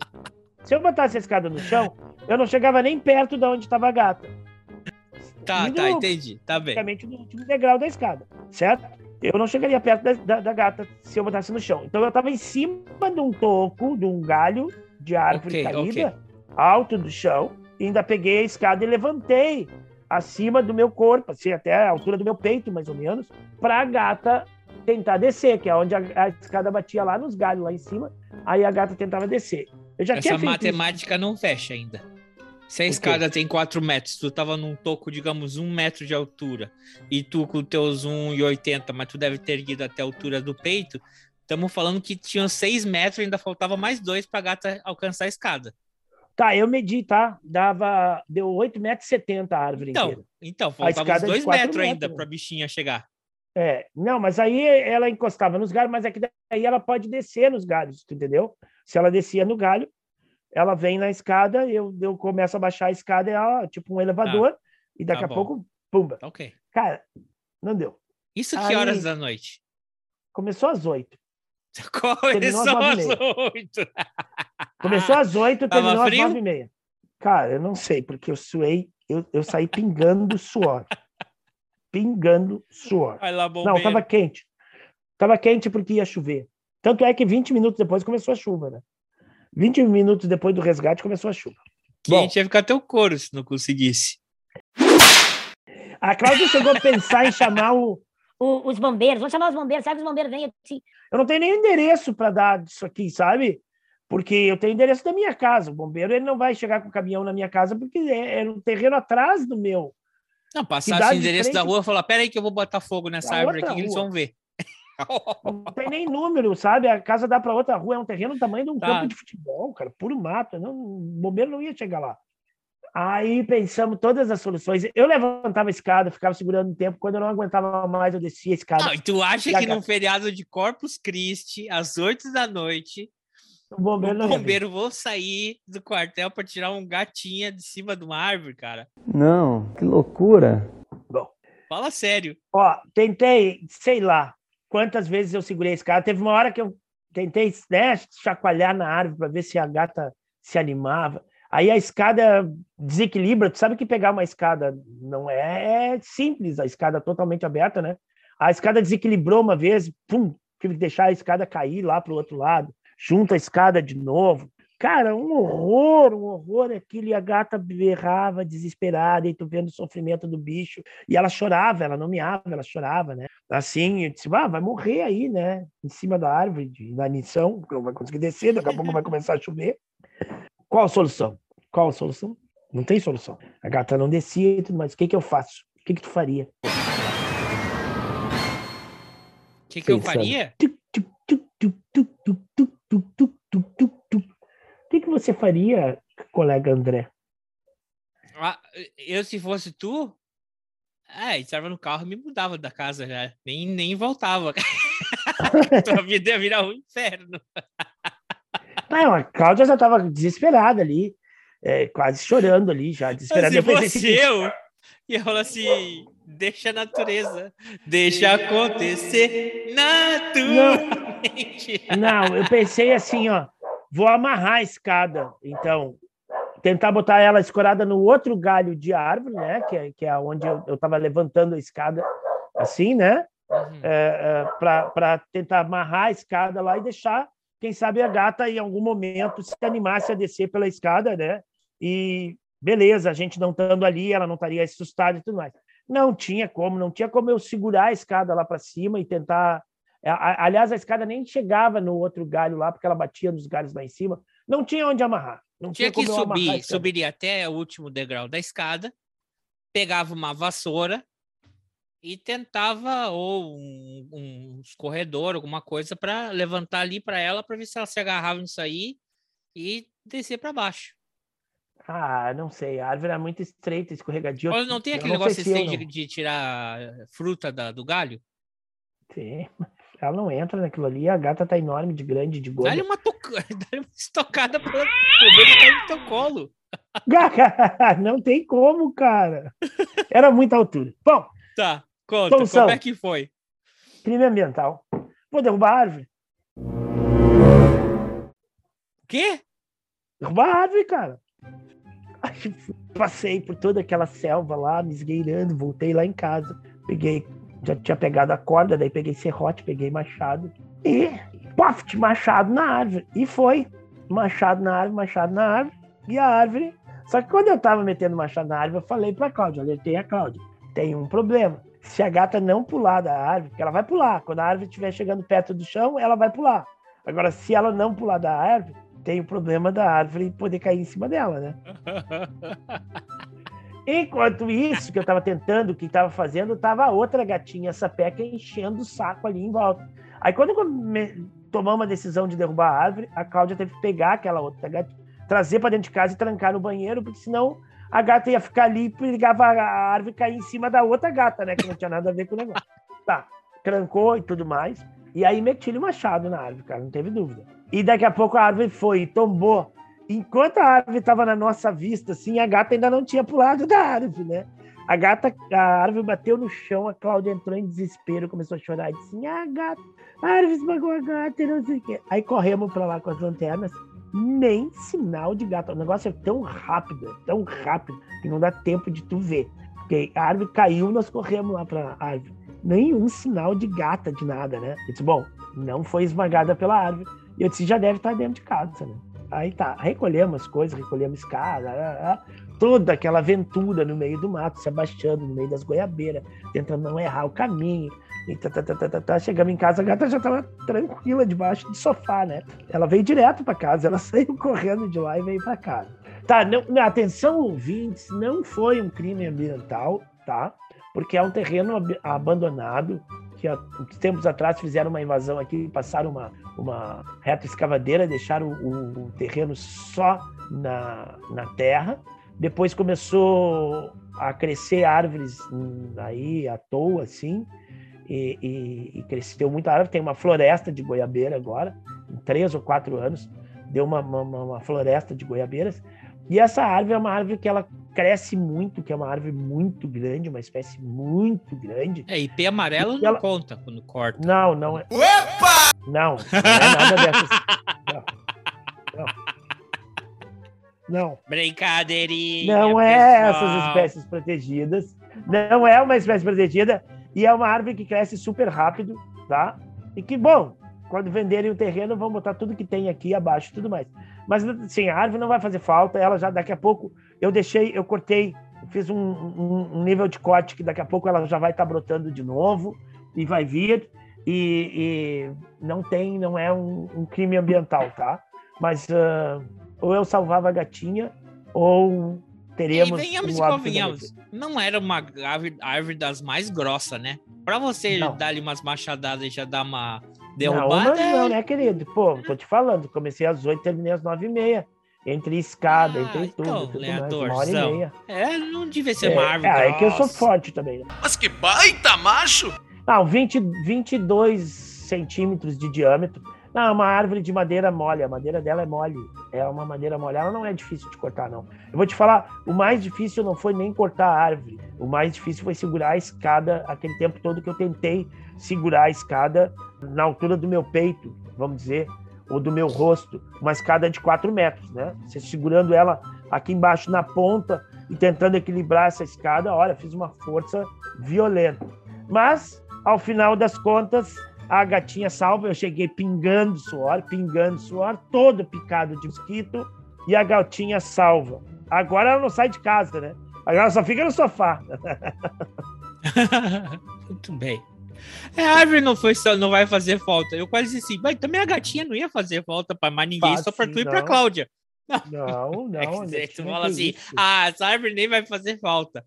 se eu botasse a escada no chão, eu não chegava nem perto de onde estava a gata. Tá, tá, entendi. Tá bem. Praticamente no último degrau da escada, certo? Eu não chegaria perto da, da- da gata se eu botasse no chão. Então eu tava em cima de um toco, de um galho de árvore Ok, caída, alto do chão, e ainda peguei a escada e levantei acima do meu corpo, assim, até a altura do meu peito, mais ou menos, pra gata tentar descer, que é onde a, a escada batia lá nos galhos, lá em cima, aí a gata tentava descer. Eu já tinha Essa matemática não fecha ainda. Se a escada tem 4 metros, tu tava num toco, digamos, 1 metro de altura, e tu com teus 1,80, mas tu deve ter ido até a altura do peito, estamos falando que tinham 6 metros ainda faltava mais dois pra gata alcançar a escada. Tá, eu medi, tá? Dava, deu 8,70 metros a árvore Então, inteira. então faltava uns escada é 2 metros ainda metros. pra bichinha chegar. É, não, mas aí ela encostava nos galhos, mas é que daí ela pode descer nos galhos, entendeu? Se ela descia no galho, ela vem na escada, eu, eu começo a baixar a escada, é ó, tipo um elevador, e daqui tá a pouco, pumba. Tá ok. Cara, não deu. Isso que Aí- horas da noite? Começou às oito. Começou às. 8. Começou às oito, Ah, terminou às nove e meia. Cara, eu não sei, porque eu suei, eu, eu saí pingando suor. Pingando suor. Vai lá, Não, tava quente. Tava quente porque ia chover. Tanto é que 20 minutos depois começou a chuva, né? 20 minutos depois do resgate começou a chuva. Quente ia ficar teu couro se não conseguisse. A Cláudia chegou a pensar em chamar o. O- os bombeiros, vamos chamar os bombeiros, sabe que os bombeiros vêm assim. Eu não tenho nem endereço para dar disso aqui, sabe? Porque eu tenho endereço da minha casa. O bombeiro ele não vai chegar com o caminhão na minha casa porque é, é um terreno atrás do meu. Não, passasse Cidade o endereço de da frente- rua e falar: pera aí que eu vou botar fogo nessa Pra árvore aqui que eles rua. vão ver. Não tem nem número, sabe? A casa dá para outra rua, é um terreno do tamanho de um Tá. campo de futebol, cara, puro mato. Não, o bombeiro não ia chegar lá. Aí pensamos todas as soluções. Eu levantava a escada, ficava segurando um tempo. Quando eu não aguentava mais, eu descia a escada. Não, e tu acha que num feriado de Corpus Christi, às 8 da noite, O bombeiro o bombeiro vou sair do quartel pra tirar um gatinha de cima de uma árvore, cara? Não, que loucura. Fala sério. Ó, tentei, sei lá, quantas vezes eu segurei a escada. Teve uma hora que eu tentei né, chacoalhar na árvore para ver se a gata se animava. Aí a escada desequilibra. Tu sabe que pegar uma escada não é simples, a escada totalmente aberta, né? A escada desequilibrou uma vez, pum, tive que deixar a escada cair lá para o outro lado, junta a escada de novo. Cara, um horror, um horror aquilo. E a gata berrava desesperada, e tu vendo o sofrimento do bicho. E ela chorava, ela não miava, ela chorava, né? Assim, eu disse, ah, vai morrer aí, né? Em cima da árvore, de inanição, não vai conseguir descer, daqui a pouco vai começar a chover. Qual a solução? Qual a solução? Não tem solução. A gata não descia e mais. O que, que eu faço? O que, que tu faria? O que, que eu faria? O que, que você faria, colega André? Ah, eu, se fosse tu, é, entrava no carro e me mudava da casa já. Nem, nem voltava. Tua vida ia virar um inferno. Não, a Cláudia já estava desesperada ali, é, quase chorando ali, já desesperada. Se Eu fosse assim, eu, ia falar assim: deixa a natureza, deixa acontecer naturalmente. Não, eu pensei assim, ó, vou amarrar a escada, então, tentar botar ela escorada no outro galho de árvore, né, que é, que é onde eu estava levantando a escada, assim, né, Uhum. é, para tentar amarrar a escada lá e deixar, quem sabe, a gata em algum momento se animasse a descer pela escada, né, e beleza, a gente não estando ali, ela não estaria assustada e tudo mais. Não tinha como, não tinha como eu segurar a escada lá para cima e tentar Aliás, a escada nem chegava no outro galho lá, porque ela batia nos galhos lá em cima. Não tinha onde amarrar. Não Tinha tinha, que subir, subiria até o último degrau da escada, pegava uma vassoura e tentava ou um, um escorredor, alguma coisa para levantar ali para ela para ver se ela se agarrava nisso aí e descer para baixo. Ah, não sei. A árvore era muito estreita, escorregadia. Ou não tem aquele negócio assim de, de tirar fruta da- do galho? Sim. Ela não entra naquilo ali. A gata tá enorme, de grande, de gorda. Dá-lhe uma, toca... Dá-lhe uma estocada para poder cair no teu colo. não tem como, cara. Era muita altura. Bom, Tá, conta, Solução. como é que foi? crime ambiental. Vou derrubar a árvore. O quê? Derrubar a árvore, cara. Aí, Passei por toda aquela selva lá, me esgueirando, voltei lá em casa. Peguei já tinha pegado a corda, daí peguei serrote, peguei machado e poft, machado na árvore. E foi. Machado na árvore, machado na árvore. E a árvore. Só que quando eu tava metendo machado na árvore, eu falei pra Cláudia, alertei a Cláudia. Tem um problema. Se a gata não pular da árvore, porque ela vai pular. Quando a árvore estiver chegando perto do chão, ela vai pular. Agora, se ela não pular da árvore, tem o problema da árvore poder cair em cima dela, né? Enquanto isso, que eu tava tentando, que tava fazendo, tava a outra gatinha, essa peca, enchendo o saco ali em volta. Aí quando tomamos a decisão de derrubar a árvore, a Cláudia teve que pegar aquela outra gatinha, trazer para dentro de casa e trancar no banheiro, porque senão a gata ia ficar ali e pegava a árvore e cair em cima da outra gata, né? Que não tinha nada a ver com o negócio. Tá, trancou e tudo mais. E aí meti-lhe o machado na árvore, cara, não teve dúvida. E daqui a pouco a árvore foi e tombou enquanto a árvore estava na nossa vista, assim, a gata ainda não tinha pulado da árvore, né? A gata, a árvore bateu no chão, a Cláudia entrou em desespero, começou a chorar disse: Ah, gata, a árvore esmagou a gata e não sei o quê. Aí corremos para lá com as lanternas, nem sinal de gata. O negócio é tão rápido, é tão rápido, que não dá tempo de tu ver. Porque a árvore caiu, nós corremos lá para a árvore. Nenhum sinal de gata, de nada, né? Eu disse: Bom, não foi esmagada pela árvore. E eu disse: Já deve estar dentro de casa, né? Aí tá, recolhemos as coisas, recolhemos escada, toda aquela aventura no meio do mato, se abaixando no meio das goiabeiras, tentando não errar o caminho. E tá, tá, tá, tá, tá, tá. Chegamos em casa, a gata já tava tranquila debaixo do sofá, né? Ela veio direto para casa, ela saiu correndo de lá e veio para casa. Tá, não, atenção, ouvintes, não foi um crime ambiental, tá? Porque é um terreno ab abandonado, que há tempos atrás fizeram uma invasão aqui, passaram uma, uma reta escavadeira, deixaram o, o terreno só na, na terra. Depois começou a crescer árvores aí à toa, assim, e, e, e cresceu muita árvore. Tem uma floresta de goiabeira agora, em três ou quatro anos, deu uma, uma, uma floresta de goiabeiras. E essa árvore é uma árvore que ela cresce muito, que é uma árvore muito grande, uma espécie muito grande. É, IP amarelo E não ela- conta quando corta. Não, não é. Não, não é nada dessas. Não. Não. Não. Brincadeirinha. Não é pessoal. essas espécies protegidas. Não é uma espécie protegida. E é uma árvore que cresce super rápido, tá? E que, bom, quando venderem o terreno, vão botar tudo que tem aqui abaixo e tudo mais. Mas, assim, a árvore não vai fazer falta. Ela já, daqui a pouco, eu deixei, eu cortei, eu fiz um, um- um nível de corte que daqui a pouco ela já vai estar brotando de novo e vai vir. E, e não tem, não é um, um crime ambiental, tá? Mas ah, ou eu salvava a gatinha, ou teremos. E venhamos um e convenhamos. Não era uma árvore, das mais grossas, né? Pra você Não. dar ali umas machadadas e já dar uma Não, derrubada. mas não, né, querido? Pô, tô te falando, comecei às oito, terminei às nove e meia. Entre escada, Ah, entre tudo, então, tudo mais, uma hora e meia. É, não devia ser É, uma árvore. é, é que eu sou forte também, né? Mas que baita macho! Não, 20, 22 centímetros de diâmetro. Não, é uma árvore de madeira mole. A madeira dela é mole. É uma madeira mole. Ela não é difícil de cortar, não. Eu vou te falar, o mais difícil não foi nem cortar a árvore. O mais difícil foi segurar a escada aquele tempo todo que eu tentei segurar a escada na altura do meu peito, vamos dizer, ou do meu rosto. Uma escada de 4 metros, né? Você segurando ela aqui embaixo na ponta e tentando equilibrar essa escada, olha, fiz uma força violenta. Mas, ao final das contas, a gatinha salva. Eu cheguei pingando suor, pingando suor, todo picado de mosquito, e a gatinha salva. Agora ela não sai de casa, né? Agora ela só fica no sofá. Muito bem. É, a árvore não, foi não vai fazer falta. Eu quase disse assim, mas também a gatinha não ia fazer falta pra mais ninguém, Faz só sim, tu e não. Cláudia. Não, não. É que dizer, gente, tu não fala assim, isso. ah, essa árvore nem vai fazer falta.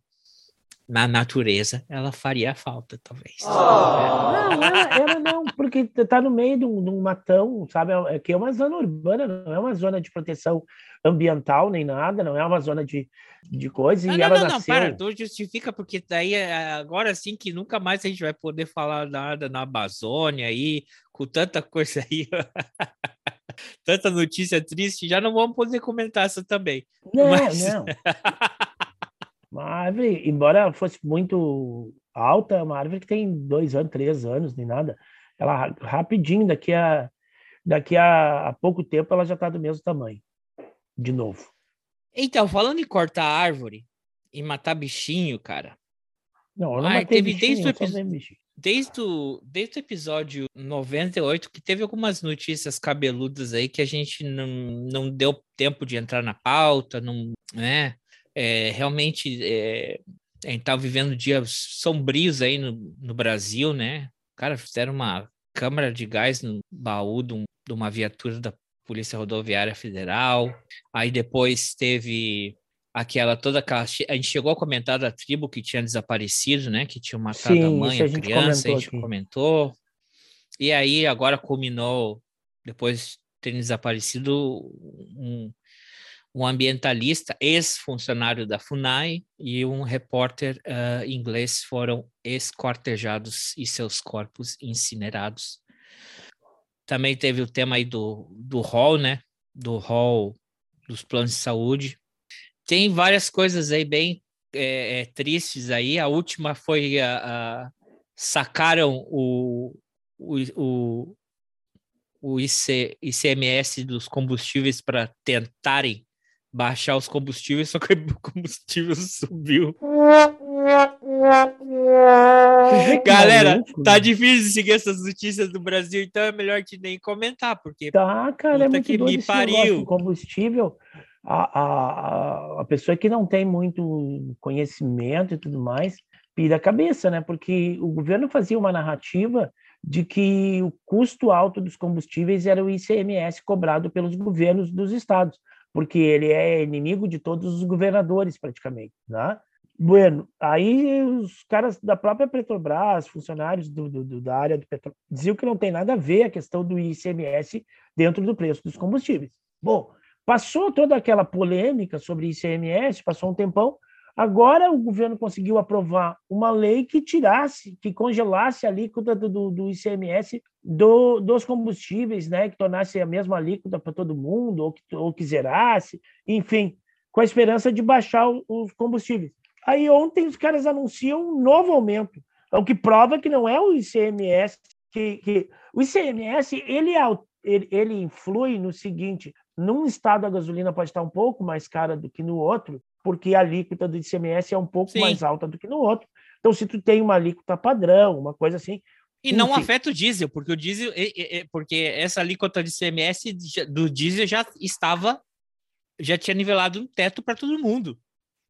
Na natureza, ela faria falta, talvez. Não, ela, ela não, porque tá no meio de um, de um matão, sabe? É que é uma zona urbana, não é uma zona de proteção ambiental nem nada, não é uma zona de, de coisa. Não, e não, ela não, não, nasceu. para, tu justifica, porque daí é agora sim que nunca mais a gente vai poder falar nada na Amazônia aí, com tanta coisa aí, tanta notícia triste, já não vamos poder comentar essa também. Não, Mas- não. Uma árvore, embora fosse muito alta, é uma árvore que tem dois anos, três anos, nem nada. Ela ra- rapidinho, daqui a, daqui a, a pouco tempo, ela já está do mesmo tamanho. De novo. Então, falando em cortar árvore e matar bichinho, cara, Não, eu não matei teve bichinho, desde o bichinho. desde o, desde o episódio 98, que teve algumas notícias cabeludas aí que a gente não, não deu tempo de entrar na pauta, não, né? É, realmente é, a gente tá vivendo dias sombrios aí no, no Brasil, né? Cara, fizeram uma câmara de gás no baú de, um- de uma viatura da Polícia Rodoviária Federal. Aí depois teve aquela toda aquela. A gente chegou a comentar da tribo que tinha desaparecido, né? Que tinha matado a Sim, mãe, isso a, a criança, a comentou gente aqui. comentou. E aí agora culminou, depois de terem desaparecido, um, um ambientalista, ex-funcionário da FUNAI, e um repórter ah, inglês foram escortejados e seus corpos incinerados. Também teve o tema aí do, do hall, né? Do hall dos planos de saúde. Tem várias coisas aí bem é, é, tristes aí. A última foi a, a- sacaram o, o, o, o IC, ICMS dos combustíveis para tentarem baixar os combustíveis, só que o combustível subiu. Galera, tá difícil seguir essas notícias do Brasil, então é melhor que nem comentar, porque Tá, cara, é muito que me pariu. combustível. A, a, a, a pessoa que não tem muito conhecimento e tudo mais, pira a cabeça, né? Porque o governo fazia uma narrativa de que o custo alto dos combustíveis era o ICMS cobrado pelos governos dos estados, porque ele é inimigo de todos os governadores, praticamente, né? Bueno, aí os caras da própria Petrobras, funcionários do, do- da área do petróleo, diziam que não tem nada a ver a questão do ICMS dentro do preço dos combustíveis. Bom, passou toda aquela polêmica sobre ICMS, passou um tempão, agora o governo conseguiu aprovar uma lei que tirasse, que congelasse a alíquota do, do, do ICMS do, dos combustíveis, né, que tornasse a mesma alíquota para todo mundo, ou que, ou que zerasse, enfim, com a esperança de baixar o- os combustíveis. Aí ontem os caras anunciam um novo aumento, o que prova que não é o ICMS que, que o ICMS ele, é ele, ele influi no seguinte: num estado a gasolina pode estar um pouco mais cara do que no outro, porque a alíquota do ICMS é um pouco Sim. mais alta do que no outro. Então, se tu tem uma alíquota padrão, uma coisa assim, E não Enfim. afeta o diesel, porque o diesel, porque essa alíquota de CMS do diesel já estava, já tinha nivelado no teto para todo mundo.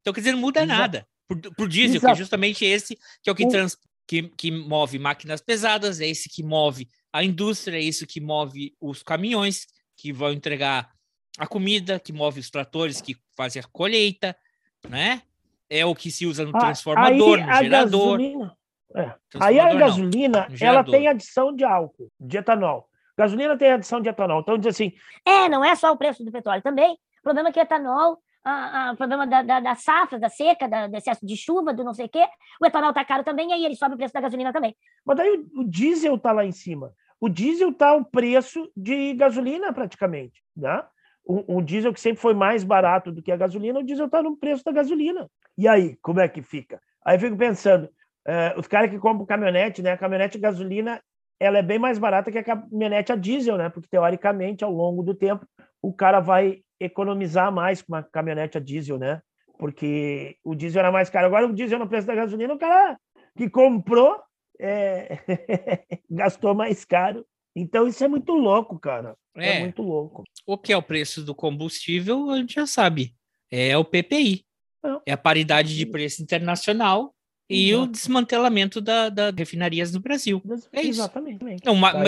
Então, quer dizer, não muda Exato. nada. Por, por diesel, que é Exato. justamente esse que é o que, O- trans, que, que move máquinas pesadas, é esse que move a indústria, é isso que move os caminhões que vão entregar a comida, que move os tratores que fazem a colheita, né? É o que se usa no Ah, transformador, aí no gerador. gasolina- é. Aí a não, gasolina, no ela gerador. tem adição de álcool, de etanol. Gasolina tem adição de etanol. Então diz assim, É, não é só o preço do petróleo também. O problema é que o etanol, a- a- o problema da, da, da safra, da seca, da, do excesso de chuva, do não sei o quê, o etanol tá caro também, e aí ele sobe o preço da gasolina também. mas daí o, o diesel está lá em cima. O diesel está o preço de gasolina praticamente, né? O, o diesel que sempre foi mais barato do que a gasolina, o diesel está no preço da gasolina. E aí, como é que fica? Aí eu fico pensando, eh, os caras que compram caminhonete, né? A caminhonete gasolina, ela é bem mais barata que a caminhonete a diesel, né? Porque teoricamente, ao longo do tempo, o cara vai economizar mais com uma caminhonete a diesel, né? Porque o diesel era mais caro. Agora o diesel no preço da gasolina, o cara que comprou é, gastou mais caro. Então isso é muito louco, cara. É, É. muito louco. O que é o preço do combustível, a gente já sabe. É o PPI. Não. É a paridade de preço internacional e o Exato. desmantelamento da, da refinarias no Brasil. É isso. Exatamente.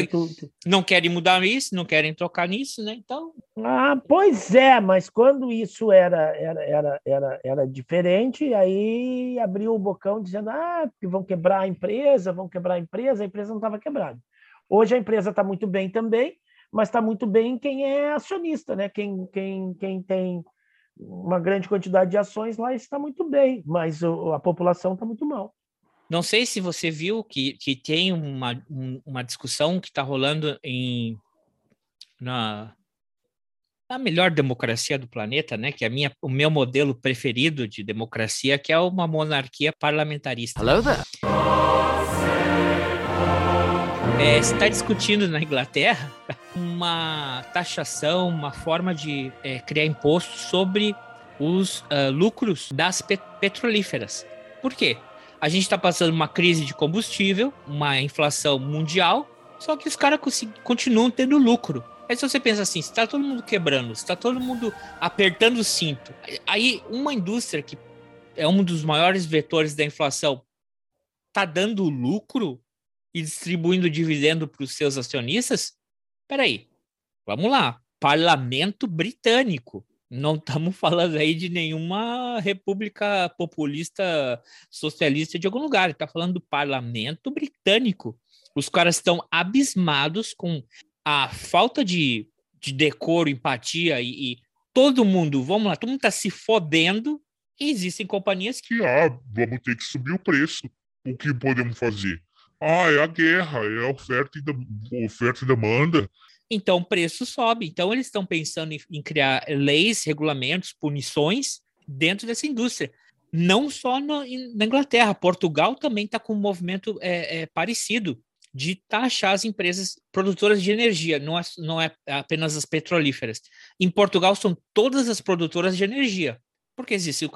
Tu- tu- não querem mudar isso, não querem trocar nisso, né? Então, Ah, pois é, mas quando isso era, era, era, era, era diferente, aí abriu o bocão dizendo ah, porque vão quebrar a empresa, vão quebrar a empresa, a empresa não estava quebrada. Hoje a empresa está muito bem também, mas está muito bem quem é acionista, né? Quem, quem, quem tem uma grande quantidade de ações lá está muito bem, mas o- a população está muito mal. não sei se você viu que, que tem uma, um- uma discussão que está rolando em na, na melhor democracia do planeta, né? Que é a minha, o meu modelo preferido de democracia, que é uma monarquia parlamentarista. Hello there. É, está discutindo na Inglaterra uma taxação, uma forma de é, criar imposto sobre os ah, lucros das pe- petrolíferas. Por quê? A gente está passando uma crise de combustível, uma inflação mundial, só que os caras continuam tendo lucro. Aí se você pensa assim, se tá todo mundo quebrando, se tá todo mundo apertando o cinto, aí uma indústria que é um dos maiores vetores da inflação tá dando lucro e distribuindo dividendo para os seus acionistas? Peraí, vamos lá. Parlamento britânico. Não estamos falando aí de nenhuma república populista socialista de algum lugar. Está falando do parlamento britânico. Os caras estão abismados com a falta de, de decoro, empatia e, e todo mundo, vamos lá, todo mundo está se fodendo e existem companhias que. Ah, vamos ter que subir o preço. O que podemos fazer? Ah, é a guerra, é oferta e, da, oferta e demanda. Então o preço sobe. Então eles estão pensando em, em, criar leis, regulamentos, punições dentro dessa indústria. Não só no, na Inglaterra, Portugal também está com um movimento é, é, parecido de taxar as empresas produtoras de energia, não é, não é apenas as petrolíferas. Em Portugal são todas as produtoras de energia. Porque existe.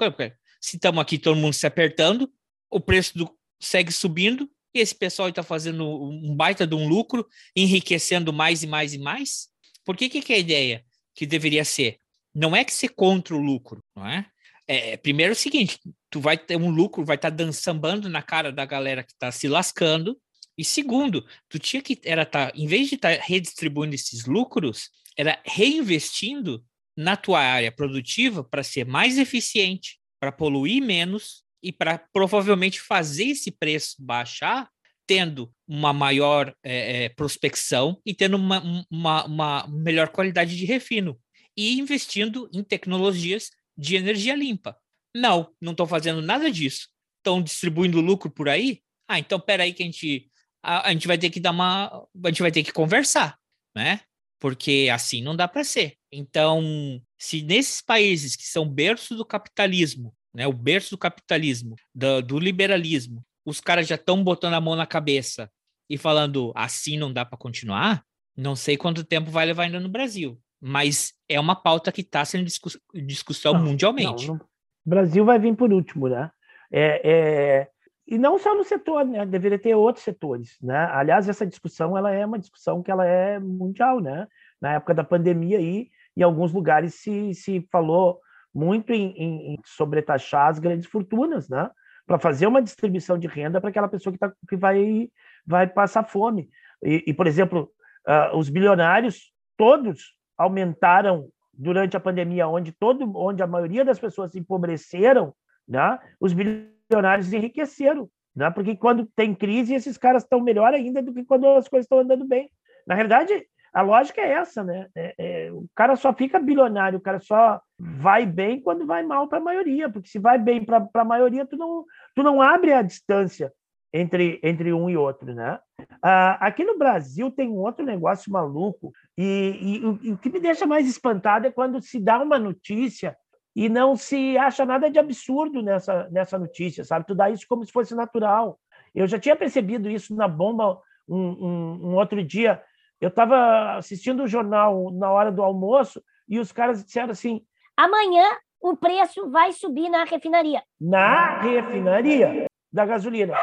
Se estamos aqui todo mundo se apertando, o preço do, segue subindo, e esse pessoal está fazendo um baita de um lucro, enriquecendo mais e mais e mais. Por que, que, é a ideia que deveria ser? Não é que ser contra o lucro, não é? é primeiro é o seguinte, tu vai ter um lucro, vai estar tá dançando na cara da galera que está se lascando, e segundo, tu tinha que era tá, em vez de estar tá redistribuindo esses lucros, era reinvestindo na tua área produtiva para ser mais eficiente, para poluir menos e para provavelmente fazer esse preço baixar, tendo uma maior é, é, prospecção e tendo uma, uma, uma melhor qualidade de refino e investindo em tecnologias de energia limpa. Não, não estão fazendo nada disso. Estão distribuindo lucro por aí? Ah, então peraí que a gente a, a, gente vai ter que dar uma. A gente vai ter que conversar, né? Porque assim não dá para ser. Então, se nesses países que são berço do capitalismo, né, o berço do capitalismo, do, do liberalismo, os caras já estão botando a mão na cabeça e falando assim não dá para continuar, não sei quanto tempo vai levar ainda no Brasil. Mas é uma pauta que está sendo discuss discussão não, mundialmente. Não, não. O Brasil vai vir por último, né? É, é, e não só no setor, né? Deveria ter outros setores, né? Aliás, essa discussão ela é uma discussão que ela é mundial, né? Na época da pandemia aí, em alguns lugares se, se falou muito em, em, em sobretaxar as grandes fortunas, né? Para fazer uma distribuição de renda para aquela pessoa que, tá, que vai, vai passar fome. E, e por exemplo, uh, os bilionários todos aumentaram durante a pandemia, onde todo, onde a maioria das pessoas se empobreceram, né? Os bilionários enriqueceram, né? porque quando tem crise, esses caras estão melhor ainda do que quando as coisas estão andando bem. Na realidade, a lógica é essa, né? É, é, o cara só fica bilionário, o cara só vai bem quando vai mal para a maioria, porque se vai bem para a maioria, tu não, tu não abre a distância entre, entre um e outro, né? Ah, aqui no Brasil tem um outro negócio maluco e, e, e o que me deixa mais espantado é quando se dá uma notícia e não se acha nada de absurdo nessa, nessa notícia, sabe? Tu dá isso como se fosse natural. Eu já tinha percebido isso na bomba um, um, um outro dia. Eu estava assistindo o jornal na hora do almoço e os caras disseram assim: amanhã o preço vai subir na refinaria. Na refinaria da gasolina.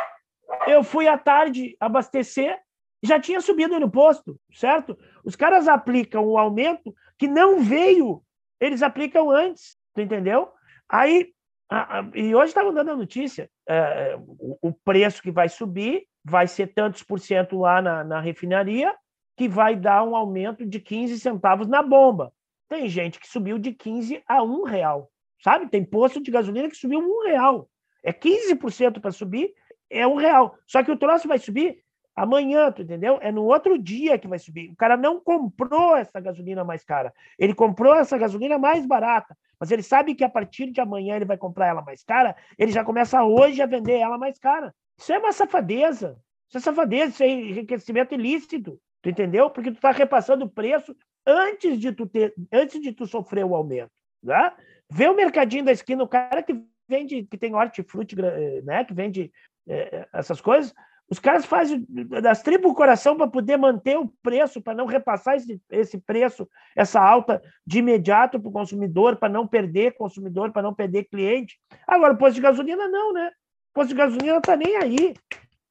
Eu fui à tarde abastecer, já tinha subido no posto, certo? Os caras aplicam o aumento que não veio, eles aplicam antes. Tu entendeu? Aí, a, a, e hoje estava dando a notícia: é, o, o, preço que vai subir vai ser tantos por cento lá na, na refinaria, que vai dar um aumento de 15 centavos na bomba. Tem gente que subiu de 15 a 1 real. Sabe? Tem posto de gasolina que subiu um real. É 15% para subir, é um real. Só que o troço vai subir amanhã, tu entendeu? É no outro dia que vai subir. O cara não comprou essa gasolina mais cara. Ele comprou essa gasolina mais barata mas ele sabe que a partir de amanhã ele vai comprar ela mais cara, ele já começa hoje a vender ela mais cara. Isso é uma safadeza. Isso é safadeza, isso é enriquecimento ilícito. Tu entendeu? Porque tu está repassando o preço antes de tu ter, antes de tu sofrer o aumento. Né? Vê o mercadinho da esquina, o cara que vende, que tem hortifruti, né? que vende é, essas coisas, os caras fazem das tribos o coração para poder manter o preço, para não repassar esse, esse preço, essa alta de imediato para o consumidor, para não perder consumidor, para não perder cliente. Agora, o posto de gasolina, não, né? posto de gasolina tá nem aí.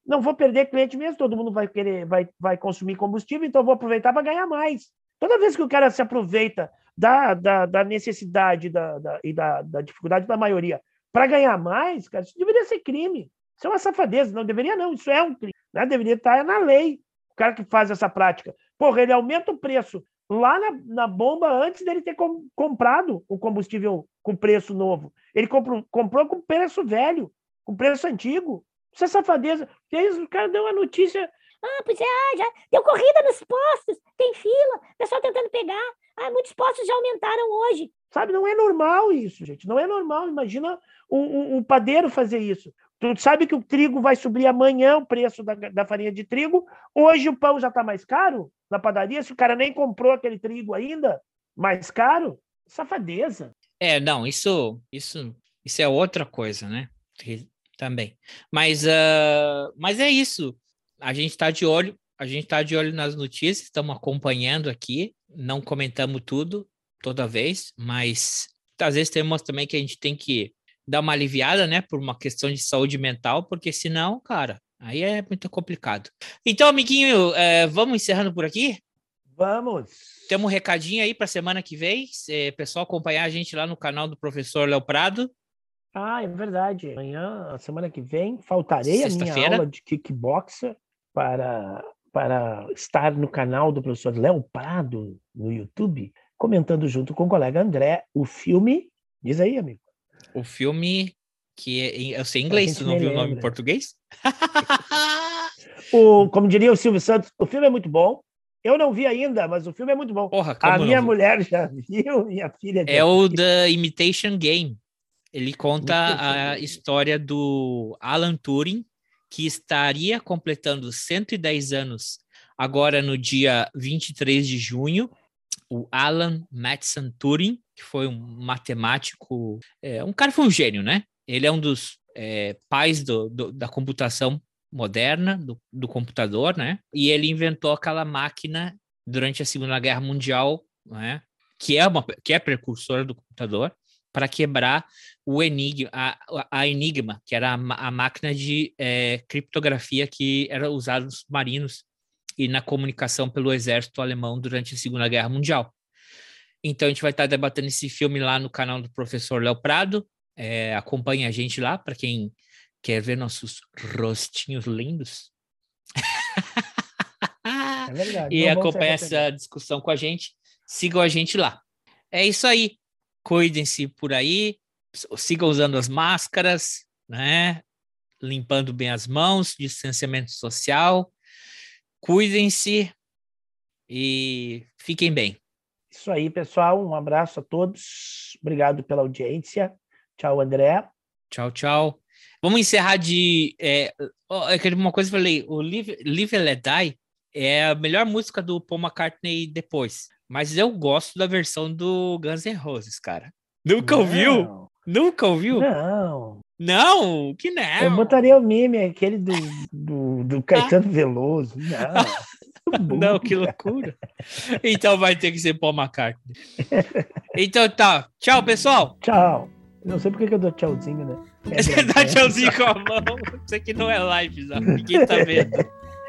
Não vou perder cliente mesmo, todo mundo vai querer, vai, vai consumir combustível, então vou aproveitar para ganhar mais. Toda vez que o cara se aproveita da, da, da necessidade da, da, e da, da dificuldade da maioria para ganhar mais, cara, isso deveria ser crime. Isso é uma safadeza. Não deveria, não. Isso é um crime. Né? Deveria estar na lei. O cara que faz essa prática. Porra, ele aumenta o preço lá na, na bomba antes dele ter com, comprado o combustível com preço novo. Ele comprou, comprou com preço velho, com preço antigo. Isso é safadeza. Eles, o cara deu uma notícia. Ah, pois é, ah, já deu corrida nos postos, tem fila, pessoal tentando pegar. Ah, muitos postos já aumentaram hoje. Sabe, não é normal isso, gente. Não é normal. Imagina um, um, um padeiro fazer isso. Tu sabe que o trigo vai subir amanhã o preço da, da farinha de trigo. Hoje o pão já está mais caro na padaria. Se o cara nem comprou aquele trigo ainda, mais caro, safadeza. É, não, isso, isso, isso é outra coisa, né? Também. Mas, uh, mas é isso. A gente está de olho, a gente está de olho nas notícias, estamos acompanhando aqui, não comentamos tudo toda vez, mas às vezes temos também que a gente tem que dar uma aliviada, né, por uma questão de saúde mental, porque senão, cara, aí é muito complicado. Então, amiguinho, é, vamos encerrando por aqui? Vamos. Temos um recadinho aí para semana que vem, é, pessoal acompanhar a gente lá no canal do professor Léo Prado. Ah, é verdade. Amanhã, a semana que vem, faltarei a minha aula de kickboxer para, para estar no canal do professor Léo Prado no YouTube, comentando junto com o colega André o filme. Diz aí, amigo. O filme que é, eu sei inglês, tu não viu o nome em português? o, como diria o Silvio Santos, o filme é muito bom. Eu não vi ainda, mas o filme é muito bom. Porra, a minha mulher já viu, minha filha É o The Imitation Game. Ele conta a história do Alan Turing, que estaria completando 110 anos agora no dia 23 de junho. O Alan Matson Turing, que foi um matemático, é, um cara foi um gênio, né? Ele é um dos é, pais do, do, da computação moderna, do, do computador, né? E ele inventou aquela máquina durante a Segunda Guerra Mundial, né? Que é uma que é precursora do computador para quebrar o enigma, a, a Enigma, que era a, a máquina de é, criptografia que era usada nos submarinos e na comunicação pelo exército alemão durante a Segunda Guerra Mundial. Então a gente vai estar debatendo esse filme lá no canal do professor Léo Prado. É, acompanhe a gente lá para quem quer ver nossos rostinhos lindos. É verdade. e acompanhe essa discussão com a gente. Sigam a gente lá. É isso aí. Cuidem-se por aí. Sigam usando as máscaras, né? Limpando bem as mãos, distanciamento social. Cuidem-se e fiquem bem. Isso aí, pessoal. Um abraço a todos. Obrigado pela audiência. Tchau, André. Tchau, tchau. Vamos encerrar de. É, uma coisa que eu falei: o Live, Live Let Die é a melhor música do Paul McCartney depois. Mas eu gosto da versão do Guns N' Roses, cara. Nunca Não. ouviu? Nunca ouviu? Não. Não, que não. Eu botaria o meme, aquele do, do, do Caetano Veloso. Não. Não, que loucura. Então vai ter que ser Paul McCartney. Então tá. Tchau, pessoal. Tchau. Não sei porque que eu dou tchauzinho, né? Você dá tchauzinho com a mão. Isso aqui não é live, Zé. Ninguém tá vendo.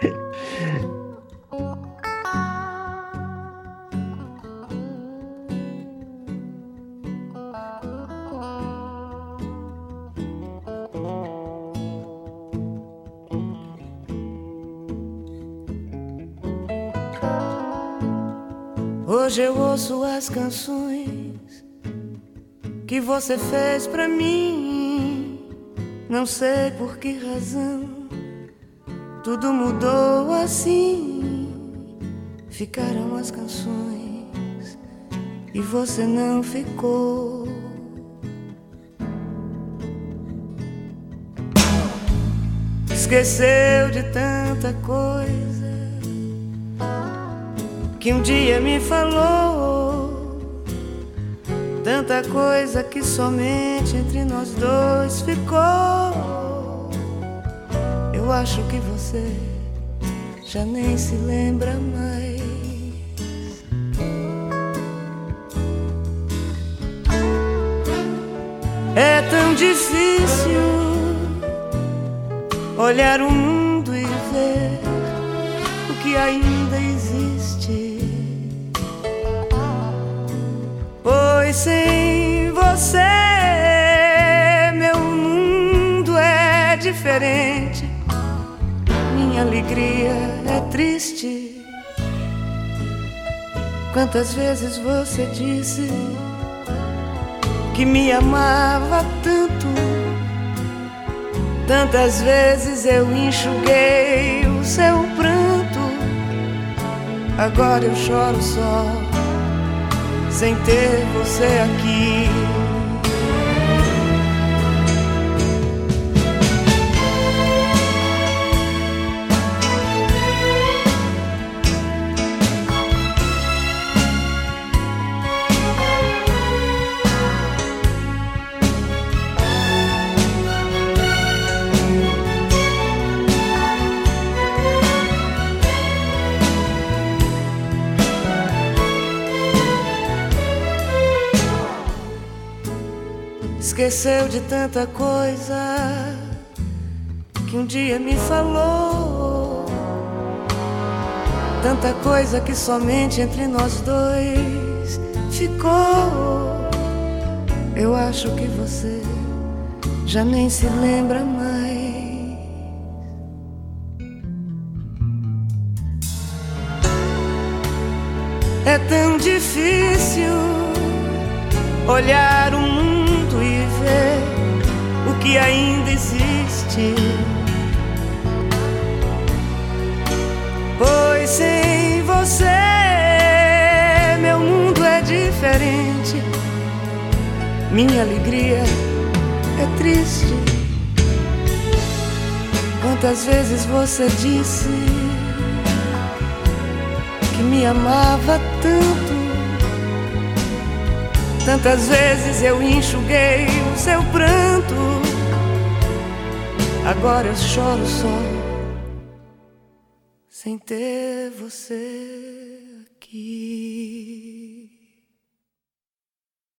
Hoje eu ouço as canções que você fez pra mim. Não sei por que razão tudo mudou assim. Ficaram as canções e você não ficou. Esqueceu de tanta coisa que um dia me falou. Tanta coisa que somente entre nós dois ficou. Eu acho que você já nem se lembra mais. É tão difícil olhar o mundo e ver o que ainda existe. Pois sem você, meu mundo é diferente. Minha alegria é triste. Quantas vezes você disse que me amava tanto? Tantas vezes eu enxuguei o seu pranto. Agora eu choro só, sem ter você aqui. Esqueceu de tanta coisa que um dia me falou. Tanta coisa que somente entre nós dois ficou. Eu acho que você já nem se lembra mais. É tão difícil olhar o que ainda existe. Pois sem você, meu mundo é diferente. Minha alegria é triste. Quantas vezes você disse que me amava tanto? Tantas vezes eu enxuguei o seu pranto. Agora eu choro só, sem ter você aqui.